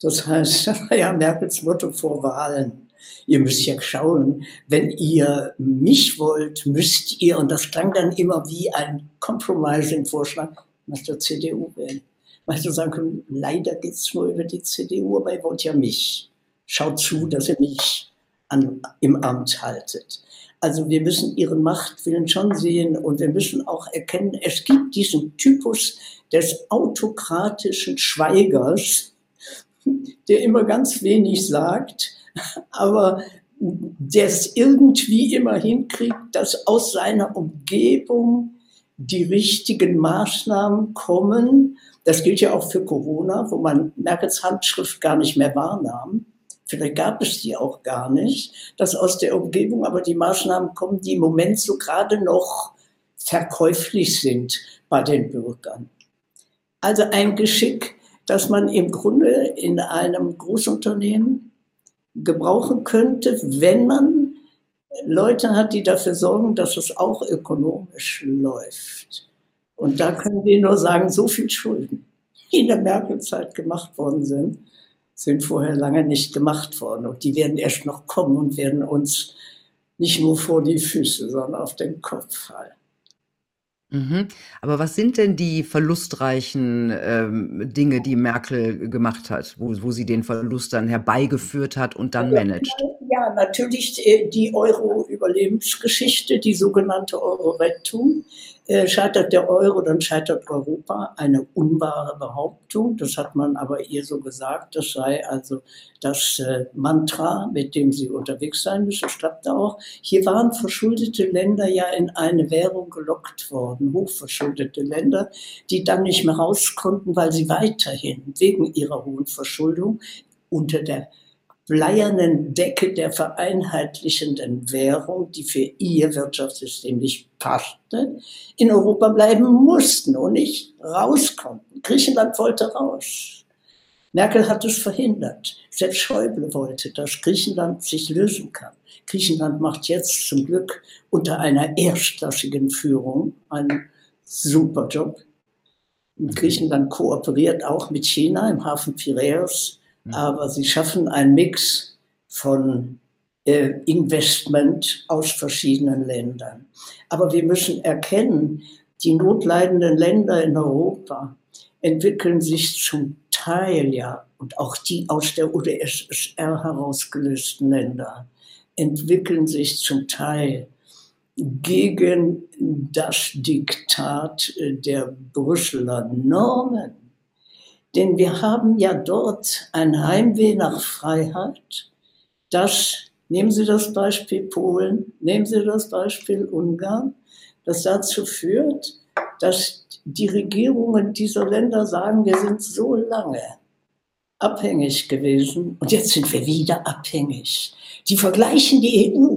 Das heißt, ja, Merkels Motto vor Wahlen. Ihr müsst ja schauen, wenn ihr mich wollt, müsst ihr, und das klang dann immer wie ein Compromising-Vorschlag, nach der CDU wählen. Weil du sagen können, leider geht es nur über die CDU, aber ihr wollt ja mich. Schaut zu, dass ihr mich an, im Amt haltet. Also wir müssen ihren Machtwillen schon sehen und wir müssen auch erkennen, es gibt diesen Typus des autokratischen Schweigers, der immer ganz wenig sagt, aber der es irgendwie immer hinkriegt, dass aus seiner Umgebung die richtigen Maßnahmen kommen. Das gilt ja auch für Corona, wo man Merkels Handschrift gar nicht mehr wahrnahm. Vielleicht gab es die auch gar nicht, dass aus der Umgebung aber die Maßnahmen kommen, die im Moment so gerade noch verkäuflich sind bei den Bürgern. Also ein Geschick, das man im Grunde in einem Großunternehmen gebrauchen könnte, wenn man Leute hat, die dafür sorgen, dass es auch ökonomisch läuft. Und da können wir nur sagen, so viel Schulden, die in der Merkel-Zeit gemacht worden sind, sind vorher lange nicht gemacht worden. Und die werden erst noch kommen und werden uns nicht nur vor die Füße, sondern auf den Kopf fallen. Mhm. Aber was sind denn die verlustreichen ähm, Dinge, die Merkel gemacht hat, wo, wo sie den Verlust dann herbeigeführt hat und dann managt? Ja, natürlich die Euro-Überlebensgeschichte, die sogenannte Euro-Rettung. Äh, scheitert der Euro, dann scheitert Europa. Eine unwahre Behauptung. Das hat man aber ihr so gesagt. Das sei also das äh, Mantra, mit dem sie unterwegs sein müssen. Das klappte auch. Hier waren verschuldete Länder ja in eine Währung gelockt worden, hochverschuldete Länder, die dann nicht mehr raus konnten, weil sie weiterhin wegen ihrer hohen Verschuldung unter der bleiernen Decke der vereinheitlichenden Währung, die für ihr Wirtschaftssystem nicht passte, in Europa bleiben mussten und nicht raus konnten. Griechenland wollte raus. Merkel hat es verhindert. Selbst Schäuble wollte, dass Griechenland sich lösen kann. Griechenland macht jetzt zum Glück unter einer erstklassigen Führung einen super Job. Griechenland kooperiert auch mit China im Hafen Piraeus Mhm. aber sie schaffen einen Mix von äh, Investment aus verschiedenen Ländern. Aber wir müssen erkennen, die notleidenden Länder in Europa entwickeln sich zum Teil ja, und auch die aus der UdSSR herausgelösten Länder, entwickeln sich zum Teil gegen das Diktat der Brüsseler Normen. Denn wir haben ja dort ein Heimweh nach Freiheit, das, nehmen Sie das Beispiel Polen, nehmen Sie das Beispiel Ungarn, das dazu führt, dass die Regierungen dieser Länder sagen, wir sind so lange abhängig gewesen und jetzt sind wir wieder abhängig. Die vergleichen die EU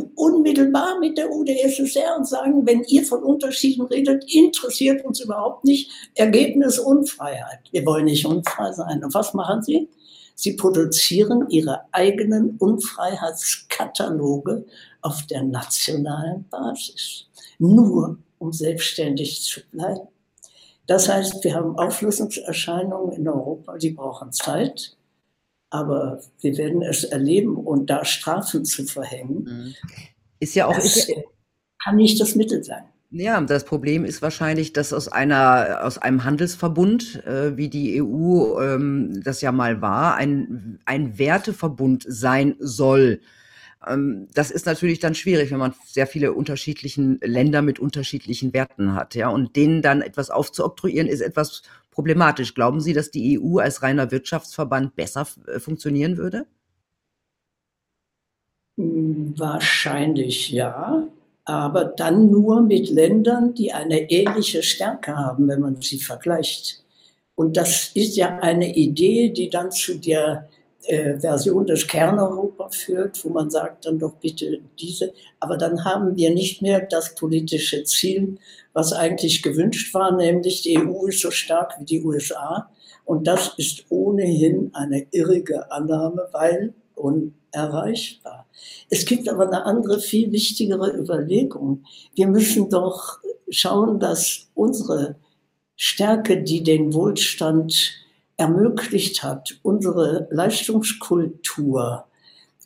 unmittelbar mit der UdSSR und sagen, wenn ihr von Unterschieden redet, interessiert uns überhaupt nicht. Ergebnis Unfreiheit. Wir wollen nicht unfrei sein. Und was machen sie? Sie produzieren ihre eigenen Unfreiheitskataloge auf der nationalen Basis. Nur um selbstständig zu bleiben. Das heißt, wir haben Auflösungserscheinungen in Europa, die brauchen Zeit. Aber wir werden es erleben und da Strafen zu verhängen, mhm. Ist ja auch das ist kann nicht das Mittel sein. Ja, das Problem ist wahrscheinlich, dass aus einer aus einem Handelsverbund, äh, wie die EU ähm, das ja mal war, ein ein Werteverbund sein soll. Ähm, das ist natürlich dann schwierig, wenn man sehr viele unterschiedlichen Länder mit unterschiedlichen Werten hat, ja. Und denen dann etwas aufzuoktroyieren, ist etwas problematisch. Glauben Sie, dass die EU als reiner Wirtschaftsverband besser äh, funktionieren würde? Hm, wahrscheinlich ja, aber dann nur mit Ländern, die eine ähnliche Stärke haben, wenn man sie vergleicht. Und das ist ja eine Idee, die dann zu der äh, Version des Kerneuropa führt, wo man sagt, dann doch bitte diese. Aber dann haben wir nicht mehr das politische Ziel, was eigentlich gewünscht war, nämlich die EU ist so stark wie die USA. Und das ist ohnehin eine irrige Annahme, weil unerreichbar. Es gibt aber eine andere, viel wichtigere Überlegung. Wir müssen doch schauen, dass unsere Stärke, die den Wohlstand ermöglicht hat, unsere Leistungskultur,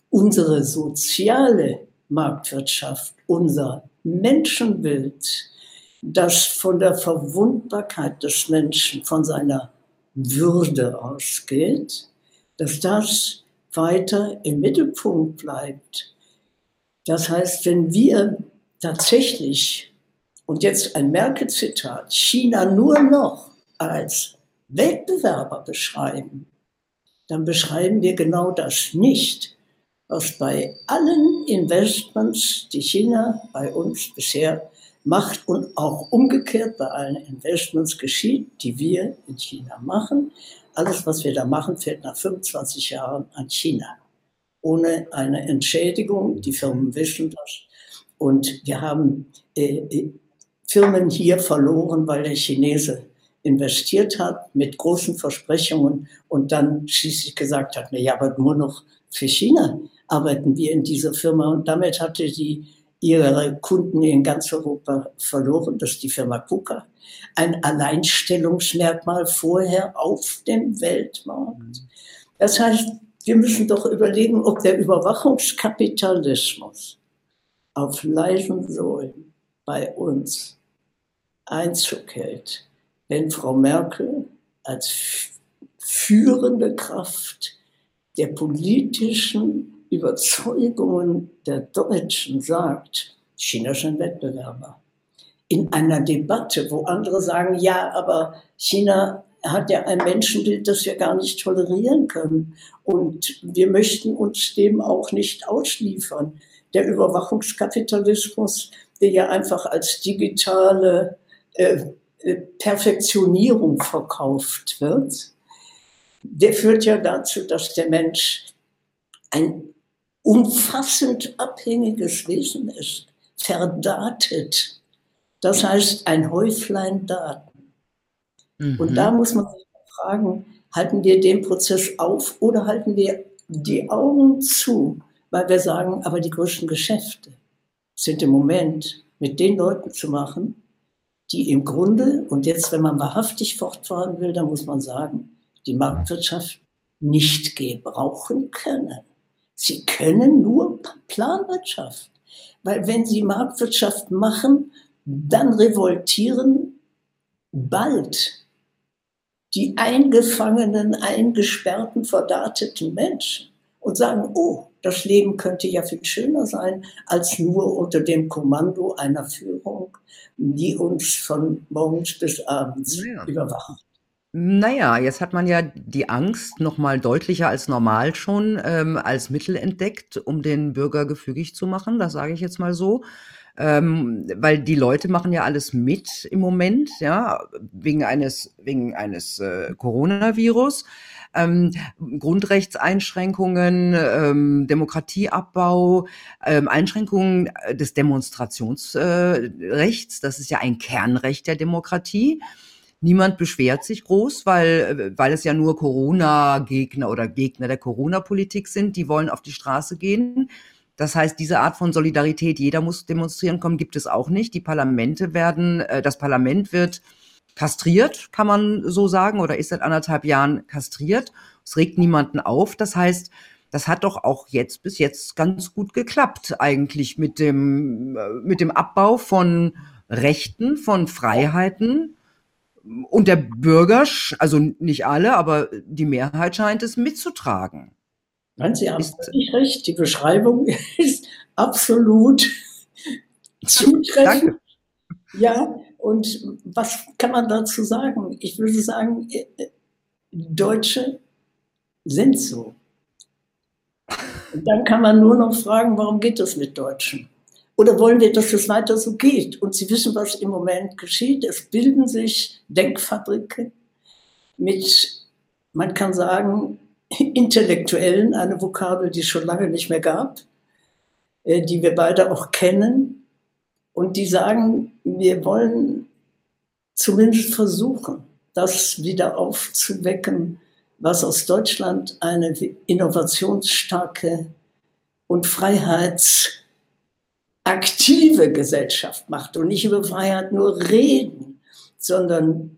unsere soziale Marktwirtschaft, unser Menschenbild, das von der Verwundbarkeit des Menschen, von seiner Würde ausgeht, dass das weiter im Mittelpunkt bleibt. Das heißt, wenn wir tatsächlich, und jetzt ein Merkel-Zitat, China nur noch als Wettbewerber beschreiben, dann beschreiben wir genau das nicht, was bei allen Investments, die China bei uns bisher macht und auch umgekehrt bei allen Investments geschieht, die wir in China machen. Alles, was wir da machen, fällt nach 25 Jahren an China. Ohne eine Entschädigung. Die Firmen wissen das. Und wir haben äh, Firmen hier verloren, weil der Chinese investiert hat mit großen Versprechungen und dann schließlich gesagt hat, na ja, aber nur noch für China arbeiten wir in dieser Firma und damit hatte sie ihre Kunden in ganz Europa verloren. Das ist die Firma KUKA. Ein Alleinstellungsmerkmal vorher auf dem Weltmarkt. Das heißt, wir müssen doch überlegen, ob der Überwachungskapitalismus auf leisen Säulen bei uns Einzug hält, wenn Frau Merkel als führende Kraft der politischen Überzeugungen der Deutschen sagt, China ist ein Wettbewerber. In einer Debatte, wo andere sagen, ja, aber China hat ja ein Menschenbild, das wir gar nicht tolerieren können. Und wir möchten uns dem auch nicht ausliefern. Der Überwachungskapitalismus, der ja einfach als digitale äh, äh Perfektionierung verkauft wird, der führt ja dazu, dass der Mensch ein umfassend abhängiges Wesen ist, verdatet. Das heißt, ein Häuflein Daten. Mhm. Und da muss man sich fragen, halten wir den Prozess auf oder halten wir die Augen zu, weil wir sagen, aber die größten Geschäfte sind im Moment mit den Leuten zu machen, die im Grunde, und jetzt, wenn man wahrhaftig fortfahren will, dann muss man sagen, die Marktwirtschaft nicht gebrauchen können. Sie können nur Planwirtschaft. Weil wenn Sie Marktwirtschaft machen, dann revoltieren bald die eingefangenen, eingesperrten, verdateten Menschen und sagen, oh, das Leben könnte ja viel schöner sein, als nur unter dem Kommando einer Führung, die uns von morgens bis abends ja. überwacht. Naja, jetzt hat man ja die Angst noch mal deutlicher als normal schon, ähm, als Mittel entdeckt, um den Bürger gefügig zu machen, das sage ich jetzt mal so. Ähm, weil die Leute machen ja alles mit im Moment, ja, wegen eines wegen eines, äh, Coronavirus. Ähm, Grundrechtseinschränkungen, ähm, Demokratieabbau, ähm, Einschränkungen, äh, des Demonstrationsrechts. Äh, das ist ja ein Kernrecht der Demokratie. Niemand beschwert sich groß, weil, weil es ja nur Corona-Gegner oder Gegner der Corona-Politik sind, die wollen auf die Straße gehen. Das heißt, diese Art von Solidarität, jeder muss demonstrieren kommen, gibt es auch nicht. Die Parlamente werden, äh, das Parlament wird kastriert, kann man so sagen, oder ist seit anderthalb Jahren kastriert. Es regt niemanden auf. Das heißt, das hat doch auch jetzt bis jetzt ganz gut geklappt, eigentlich mit dem, äh, mit dem Abbau von Rechten, von Freiheiten und der Bürger, also nicht alle, aber die Mehrheit scheint es mitzutragen. Nein, Sie haben völlig recht. Die Beschreibung ist absolut zutreffend. Ja, und was kann man dazu sagen? Ich würde sagen, äh, äh, Deutsche sind so. Und dann kann man nur noch fragen, warum geht das mit Deutschen? Oder wollen wir, dass es weiter so geht? Und Sie wissen, was im Moment geschieht. Es bilden sich Denkfabriken mit, man kann sagen, Intellektuellen, eine Vokabel, die es schon lange nicht mehr gab, äh, die wir beide auch kennen. Und die sagen, wir wollen zumindest versuchen, das wieder aufzuwecken, was aus Deutschland eine innovationsstarke und freiheits aktive Gesellschaft macht und nicht über Freiheit nur reden, sondern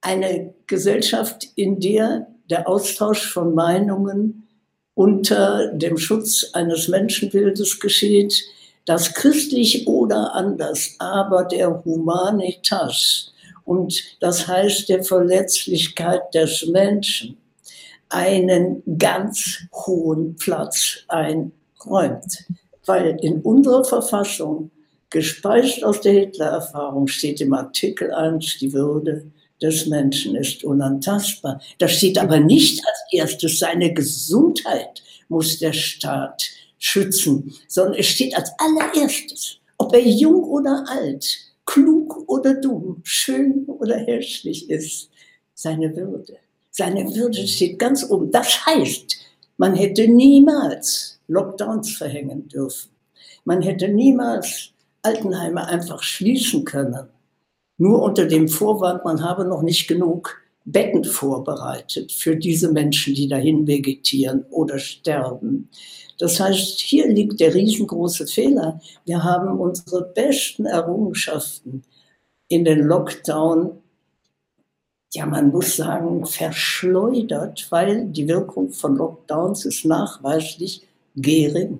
eine Gesellschaft, in der der Austausch von Meinungen unter dem Schutz eines Menschenbildes geschieht, das christlich oder anders, aber der Humanitas und das heißt der Verletzlichkeit des Menschen einen ganz hohen Platz einräumt weil in unserer Verfassung, gespeist aus der Hitler-Erfahrung, steht im Artikel 1, die Würde des Menschen ist unantastbar. Da steht aber nicht als erstes, seine Gesundheit muss der Staat schützen, sondern es steht als allererstes, ob er jung oder alt, klug oder dumm, schön oder hässlich ist, seine Würde. Seine Würde steht ganz oben. Das heißt, man hätte niemals Lockdowns verhängen dürfen. Man hätte niemals Altenheime einfach schließen können, Nur unter dem Vorwand, man habe noch nicht genug Betten vorbereitet für diese Menschen, die dahin vegetieren oder sterben. Das heißt, hier liegt der riesengroße Fehler. Wir haben unsere besten Errungenschaften in den Lockdown, ja, man muss sagen, verschleudert, weil die Wirkung von Lockdowns ist nachweislich gering.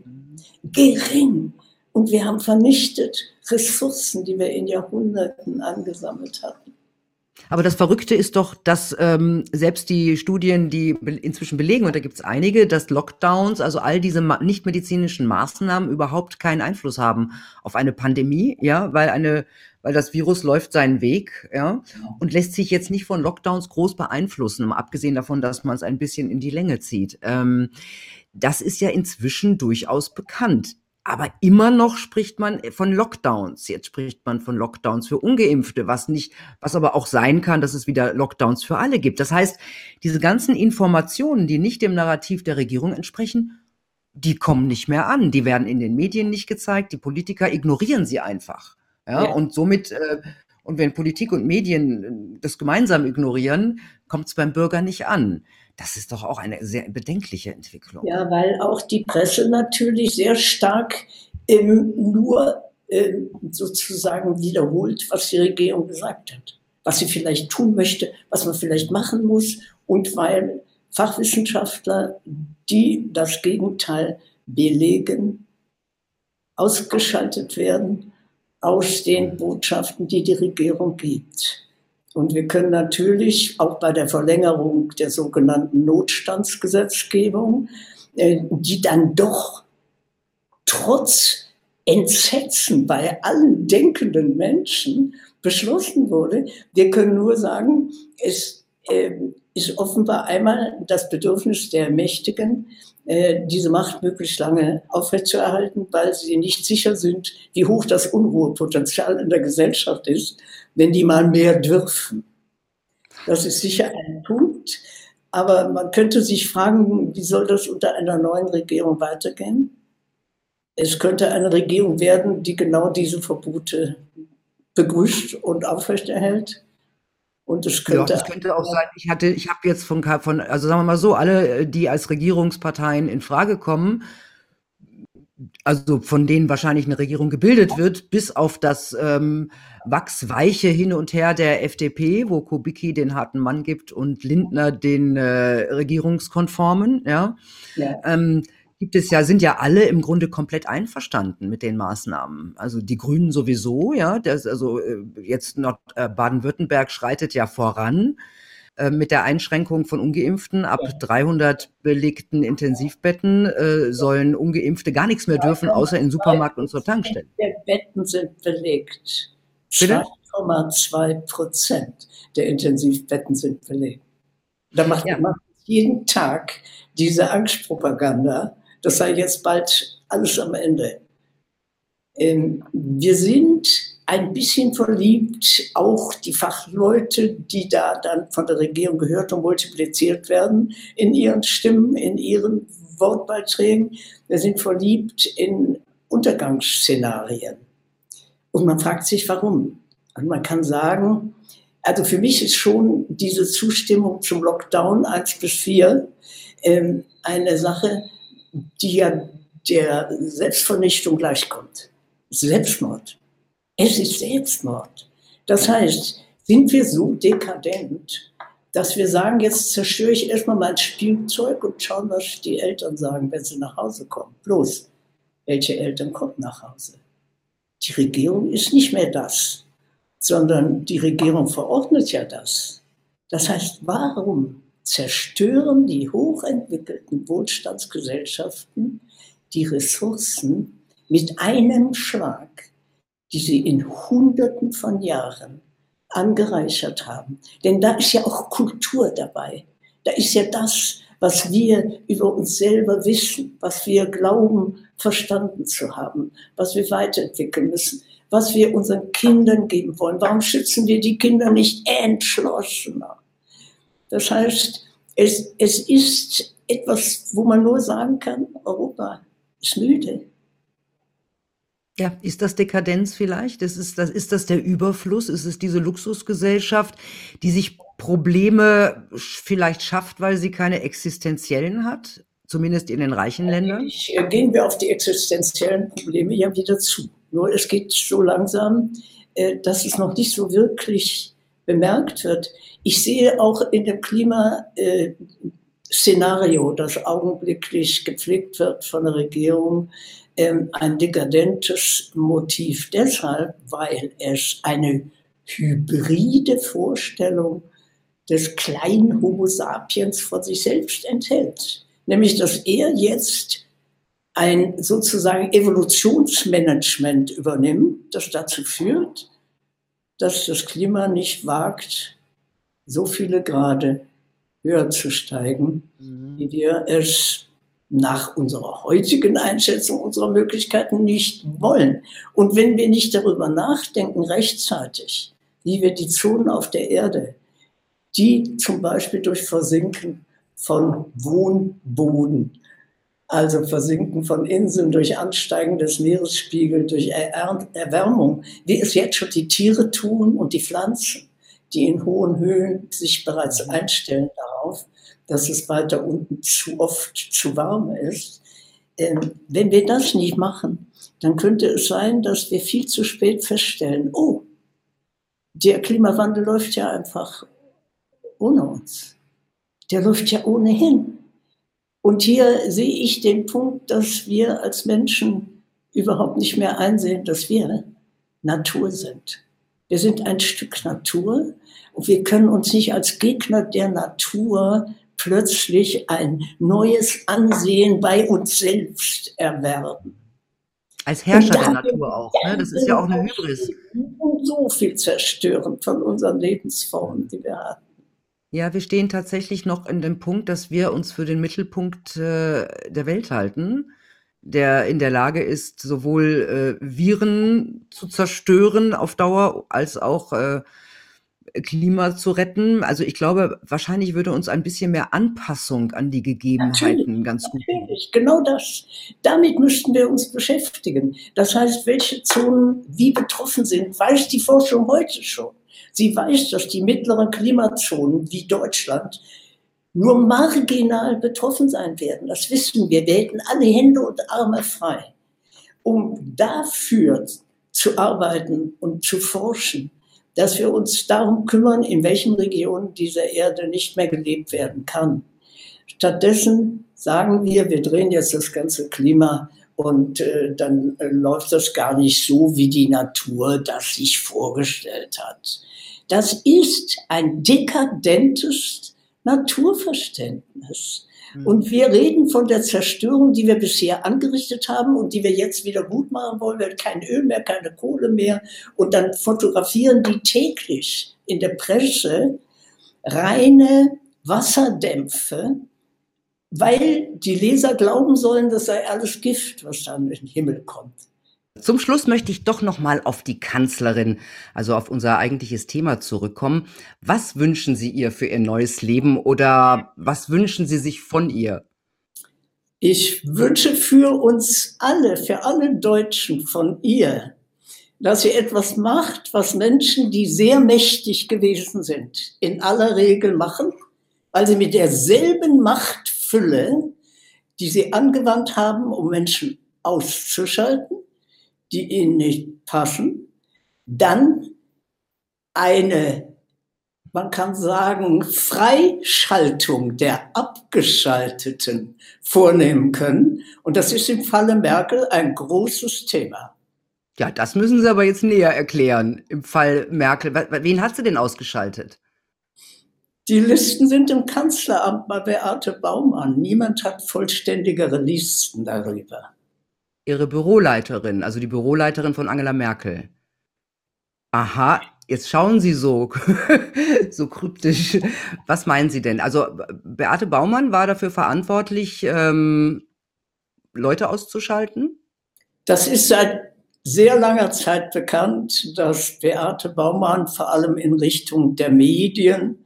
Gering. Und wir haben vernichtet Ressourcen, die wir in Jahrhunderten angesammelt hatten. Aber das Verrückte ist doch, dass ähm, selbst die Studien, die inzwischen belegen, und da gibt es einige, dass Lockdowns, also all diese nichtmedizinischen Maßnahmen überhaupt keinen Einfluss haben auf eine Pandemie, ja, weil eine, weil das Virus läuft seinen Weg, ja, und lässt sich jetzt nicht von Lockdowns groß beeinflussen, abgesehen davon, dass man es ein bisschen in die Länge zieht. Ähm, das ist ja inzwischen durchaus bekannt. Aber immer noch spricht man von Lockdowns. Jetzt spricht man von Lockdowns für Ungeimpfte, was nicht, was aber auch sein kann, dass es wieder Lockdowns für alle gibt. Das heißt, diese ganzen Informationen, die nicht dem Narrativ der Regierung entsprechen, die kommen nicht mehr an. Die werden in den Medien nicht gezeigt. Die Politiker ignorieren sie einfach. Ja, ja. und somit, äh, und wenn Politik und Medien das gemeinsam ignorieren, kommt es beim Bürger nicht an. Das ist doch auch eine sehr bedenkliche Entwicklung. Ja, weil auch die Presse natürlich sehr stark ähm, nur ähm, sozusagen wiederholt, was die Regierung gesagt hat, was sie vielleicht tun möchte, was man vielleicht machen muss und weil Fachwissenschaftler, die das Gegenteil belegen, ausgeschaltet werden aus den Botschaften, die die Regierung gibt. Und wir können natürlich auch bei der Verlängerung der sogenannten Notstandsgesetzgebung, äh, die dann doch trotz Entsetzen bei allen denkenden Menschen beschlossen wurde, wir können nur sagen, es ähm, ist offenbar einmal das Bedürfnis der Mächtigen, äh, diese Macht möglichst lange aufrechtzuerhalten, weil sie nicht sicher sind, wie hoch das Unruhepotenzial in der Gesellschaft ist, wenn die mal mehr dürfen. Das ist sicher ein Punkt. Aber man könnte sich fragen, wie soll das unter einer neuen Regierung weitergehen? Es könnte eine Regierung werden, die genau diese Verbote begrüßt und aufrechterhält. Und es könnte, ja, das könnte auch sein. Ich hatte, ich habe jetzt von, von, also sagen wir mal so, alle, die als Regierungsparteien in Frage kommen, also von denen wahrscheinlich eine Regierung gebildet wird, bis auf das ähm, wachsweiche Hin und Her der FDP, wo Kubicki den harten Mann gibt und Lindner den äh, regierungskonformen, ja. ja. Ähm, gibt es ja, sind ja alle im Grunde komplett einverstanden mit den Maßnahmen. Also die Grünen sowieso, ja, das, also äh, jetzt äh, Baden-Württemberg schreitet ja voran äh, mit der Einschränkung von Ungeimpften. Ab 300 belegten Intensivbetten äh, sollen Ungeimpfte gar nichts mehr dürfen, außer in Supermarkt und zur Tankstelle. Der Betten sind belegt. 2,2 Prozent der Intensivbetten sind belegt. Da macht ja. man jeden Tag diese Angstpropaganda das sei jetzt bald alles am Ende. Ähm, wir sind ein bisschen verliebt, auch die Fachleute, die da dann von der Regierung gehört und multipliziert werden in ihren Stimmen, in ihren Wortbeiträgen. Wir sind verliebt in Untergangsszenarien. Und man fragt sich, warum. Und man kann sagen, also für mich ist schon diese Zustimmung zum Lockdown 1 bis 4 ähm, eine Sache, die ja der Selbstvernichtung gleichkommt. Selbstmord. Es ist Selbstmord. Das heißt, sind wir so dekadent, dass wir sagen, jetzt zerstöre ich erstmal mein Spielzeug und schauen, was die Eltern sagen, wenn sie nach Hause kommen. Bloß, welche Eltern kommen nach Hause? Die Regierung ist nicht mehr das, sondern die Regierung verordnet ja das. Das heißt, warum zerstören die hochentwickelten Wohlstandsgesellschaften die Ressourcen mit einem Schlag, die sie in Hunderten von Jahren angereichert haben. Denn da ist ja auch Kultur dabei. Da ist ja das, was wir über uns selber wissen, was wir glauben, verstanden zu haben, was wir weiterentwickeln müssen, was wir unseren Kindern geben wollen. Warum schützen wir die Kinder nicht entschlossener? Das heißt, es, es ist etwas, wo man nur sagen kann, Europa ist müde. Ja, ist das Dekadenz vielleicht? Das ist das ist das der Überfluss? Ist es diese Luxusgesellschaft, die sich Probleme vielleicht schafft, weil sie keine existenziellen hat, zumindest in den reichen Ländern? Äh, gehen wir auf die existenziellen Probleme ja wieder zu. Nur es geht so langsam, äh, dass es noch nicht so wirklich bemerkt wird. Ich sehe auch in dem Klimaszenario, das augenblicklich gepflegt wird von der Regierung, ähm, ein dekadentes Motiv deshalb, weil es eine hybride Vorstellung des kleinen Homo sapiens von sich selbst enthält. Nämlich, dass er jetzt ein sozusagen Evolutionsmanagement übernimmt, das dazu führt, dass das Klima nicht wagt, so viele Grade höher zu steigen, mhm. wie wir es nach unserer heutigen Einschätzung unserer Möglichkeiten nicht wollen. Und wenn wir nicht darüber nachdenken rechtzeitig, wie wir die Zonen auf der Erde, die zum Beispiel durch Versinken von Wohnboden, also Versinken von Inseln durch Ansteigen des Meeresspiegels, durch Erwärmung, wie es jetzt schon die Tiere tun und die Pflanzen, die in hohen Höhen sich bereits einstellen darauf, dass es weiter unten zu oft zu warm ist. Ähm, wenn wir das nicht machen, dann könnte es sein, dass wir viel zu spät feststellen, oh, der Klimawandel läuft ja einfach ohne uns. Der läuft ja ohnehin. Und hier sehe ich den Punkt, dass wir als Menschen überhaupt nicht mehr einsehen, dass wir Natur sind. Wir sind ein Stück Natur und wir können uns nicht als Gegner der Natur plötzlich ein neues Ansehen bei uns selbst erwerben. Als Herrscher der Natur auch. Ne? Das ist ja auch eine Hybris. Und so viel zerstören von unseren Lebensformen, die wir haben. Ja, wir stehen tatsächlich noch in dem Punkt, dass wir uns für den Mittelpunkt äh, der Welt halten, der in der Lage ist, sowohl äh, Viren zu zerstören auf Dauer als auch äh, Klima zu retten. Also ich glaube, wahrscheinlich würde uns ein bisschen mehr Anpassung an die Gegebenheiten natürlich, ganz gut. Natürlich, genau das. Damit müssten wir uns beschäftigen. Das heißt, welche Zonen wie betroffen sind, weiß die Forschung heute schon. Sie weiß, dass die mittleren Klimazonen wie Deutschland nur marginal betroffen sein werden. Das wissen wir. Wir hätten alle Hände und Arme frei, um dafür zu arbeiten und zu forschen dass wir uns darum kümmern, in welchen Regionen diese Erde nicht mehr gelebt werden kann. Stattdessen sagen wir, wir drehen jetzt das ganze Klima und äh, dann äh, läuft das gar nicht so, wie die Natur das sich vorgestellt hat. Das ist ein dekadentes Naturverständnis. Mhm. Und wir reden von der Zerstörung, die wir bisher angerichtet haben und die wir jetzt wieder gut machen wollen. Wir haben kein Öl mehr, keine Kohle mehr. Und dann fotografieren die täglich in der Presse reine Wasserdämpfe, weil die Leser glauben sollen, das sei alles Gift, was dann in den Himmel kommt. Zum Schluss möchte ich doch noch mal auf die Kanzlerin, also auf unser eigentliches Thema zurückkommen. Was wünschen Sie ihr für ihr neues Leben oder was wünschen Sie sich von ihr? Ich wünsche für uns alle, für alle Deutschen von ihr, dass sie etwas macht, was Menschen, die sehr mächtig gewesen sind, in aller Regel machen, weil sie mit derselben Machtfülle, die sie angewandt haben, um Menschen auszuschalten, die ihnen nicht passen, dann eine, man kann sagen, Freischaltung der Abgeschalteten vornehmen können. Und das ist im Falle Merkel ein großes Thema. Ja, das müssen Sie aber jetzt näher erklären im Fall Merkel. Wen hat sie denn ausgeschaltet? Die Listen sind im Kanzleramt bei Beate Baumann. Niemand hat vollständigere Listen darüber. Ihre Büroleiterin, also die Büroleiterin von Angela Merkel. Aha, jetzt schauen Sie so, so kryptisch. Was meinen Sie denn? Also Beate Baumann war dafür verantwortlich, ähm, Leute auszuschalten? Das ist seit sehr langer Zeit bekannt, dass Beate Baumann vor allem in Richtung der Medien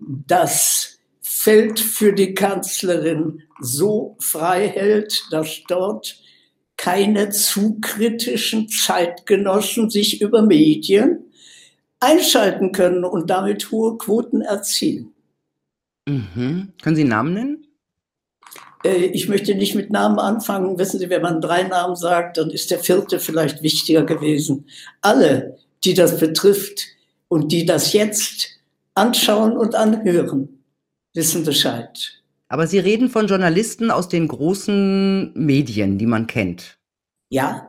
das Feld für die Kanzlerin so frei hält, dass dort keine zu kritischen Zeitgenossen sich über Medien einschalten können und damit hohe Quoten erzielen. Mhm. Können Sie Namen nennen? Äh, ich möchte nicht mit Namen anfangen. Wissen Sie, wenn man drei Namen sagt, dann ist der vierte vielleicht wichtiger gewesen. Alle, die das betrifft und die das jetzt anschauen und anhören, wissen Bescheid. Aber Sie reden von Journalisten aus den großen Medien, die man kennt. Ja.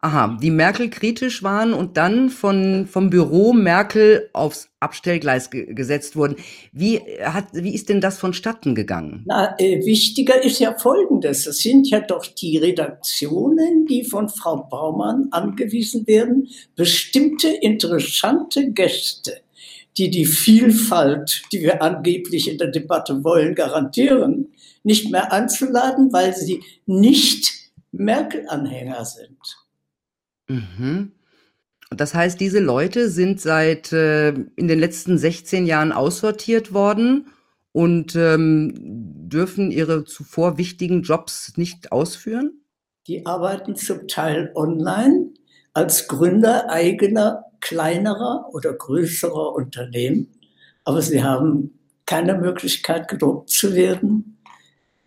Aha, die Merkel kritisch waren und dann von, vom Büro Merkel aufs Abstellgleis ge gesetzt wurden. Wie, hat, wie ist denn das vonstatten gegangen? Na, äh, wichtiger ist ja Folgendes. Es sind ja doch die Redaktionen, die von Frau Baumann angewiesen werden, bestimmte interessante Gäste die die Vielfalt, die wir angeblich in der Debatte wollen, garantieren, nicht mehr anzuladen, weil sie nicht Merkel-Anhänger sind. Mhm. Das heißt, diese Leute sind seit äh, in den letzten 16 Jahren aussortiert worden und ähm, dürfen ihre zuvor wichtigen Jobs nicht ausführen? Die arbeiten zum Teil online als Gründer eigener kleinerer oder größerer Unternehmen, aber sie haben keine Möglichkeit, gedruckt zu werden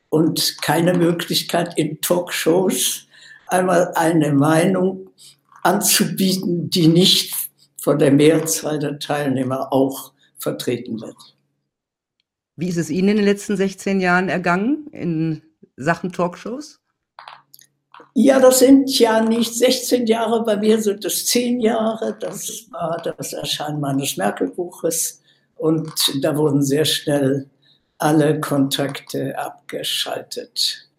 und keine Möglichkeit, in Talkshows einmal eine Meinung anzubieten, die nicht von der Mehrzahl der Teilnehmer auch vertreten wird. Wie ist es Ihnen in den letzten 16 Jahren ergangen in Sachen Talkshows? Ja, das sind ja nicht 16 Jahre, bei mir sind es 10 Jahre. Das war das Erscheinen meines Merkel-Buches und da wurden sehr schnell alle Kontakte abgeschaltet.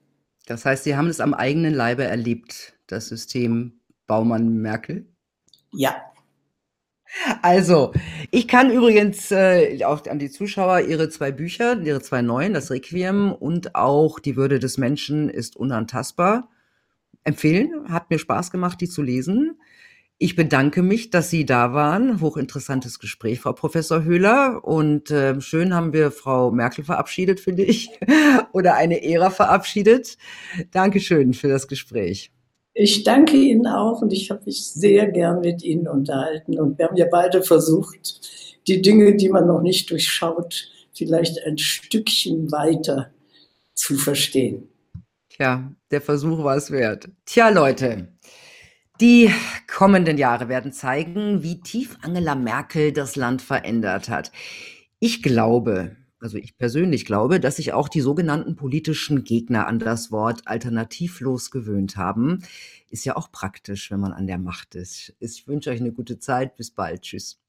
Das heißt, Sie haben es am eigenen Leibe erlebt, das System Baumann-Merkel? Ja. Also, ich kann übrigens äh, auch an die Zuschauer ihre zwei Bücher, ihre zwei neuen, das Requiem und auch Die Würde des Menschen ist unantastbar empfehlen. Hat mir Spaß gemacht, die zu lesen. Ich bedanke mich, dass Sie da waren. Hochinteressantes Gespräch, Frau Professor Höhler. Und äh, schön haben wir Frau Merkel verabschiedet, finde ich. Oder eine Ära verabschiedet. Dankeschön für das Gespräch. Ich danke Ihnen auch und ich habe mich sehr gern mit Ihnen unterhalten. Und wir haben ja beide versucht, die Dinge, die man noch nicht durchschaut, vielleicht ein Stückchen weiter zu verstehen. Ja, der Versuch war es wert. Tja, Leute, die kommenden Jahre werden zeigen, wie tief Angela Merkel das Land verändert hat. Ich glaube, also ich persönlich glaube, dass sich auch die sogenannten politischen Gegner an das Wort alternativlos gewöhnt haben. Ist ja auch praktisch, wenn man an der Macht ist. Ich wünsche euch eine gute Zeit. Bis bald. Tschüss.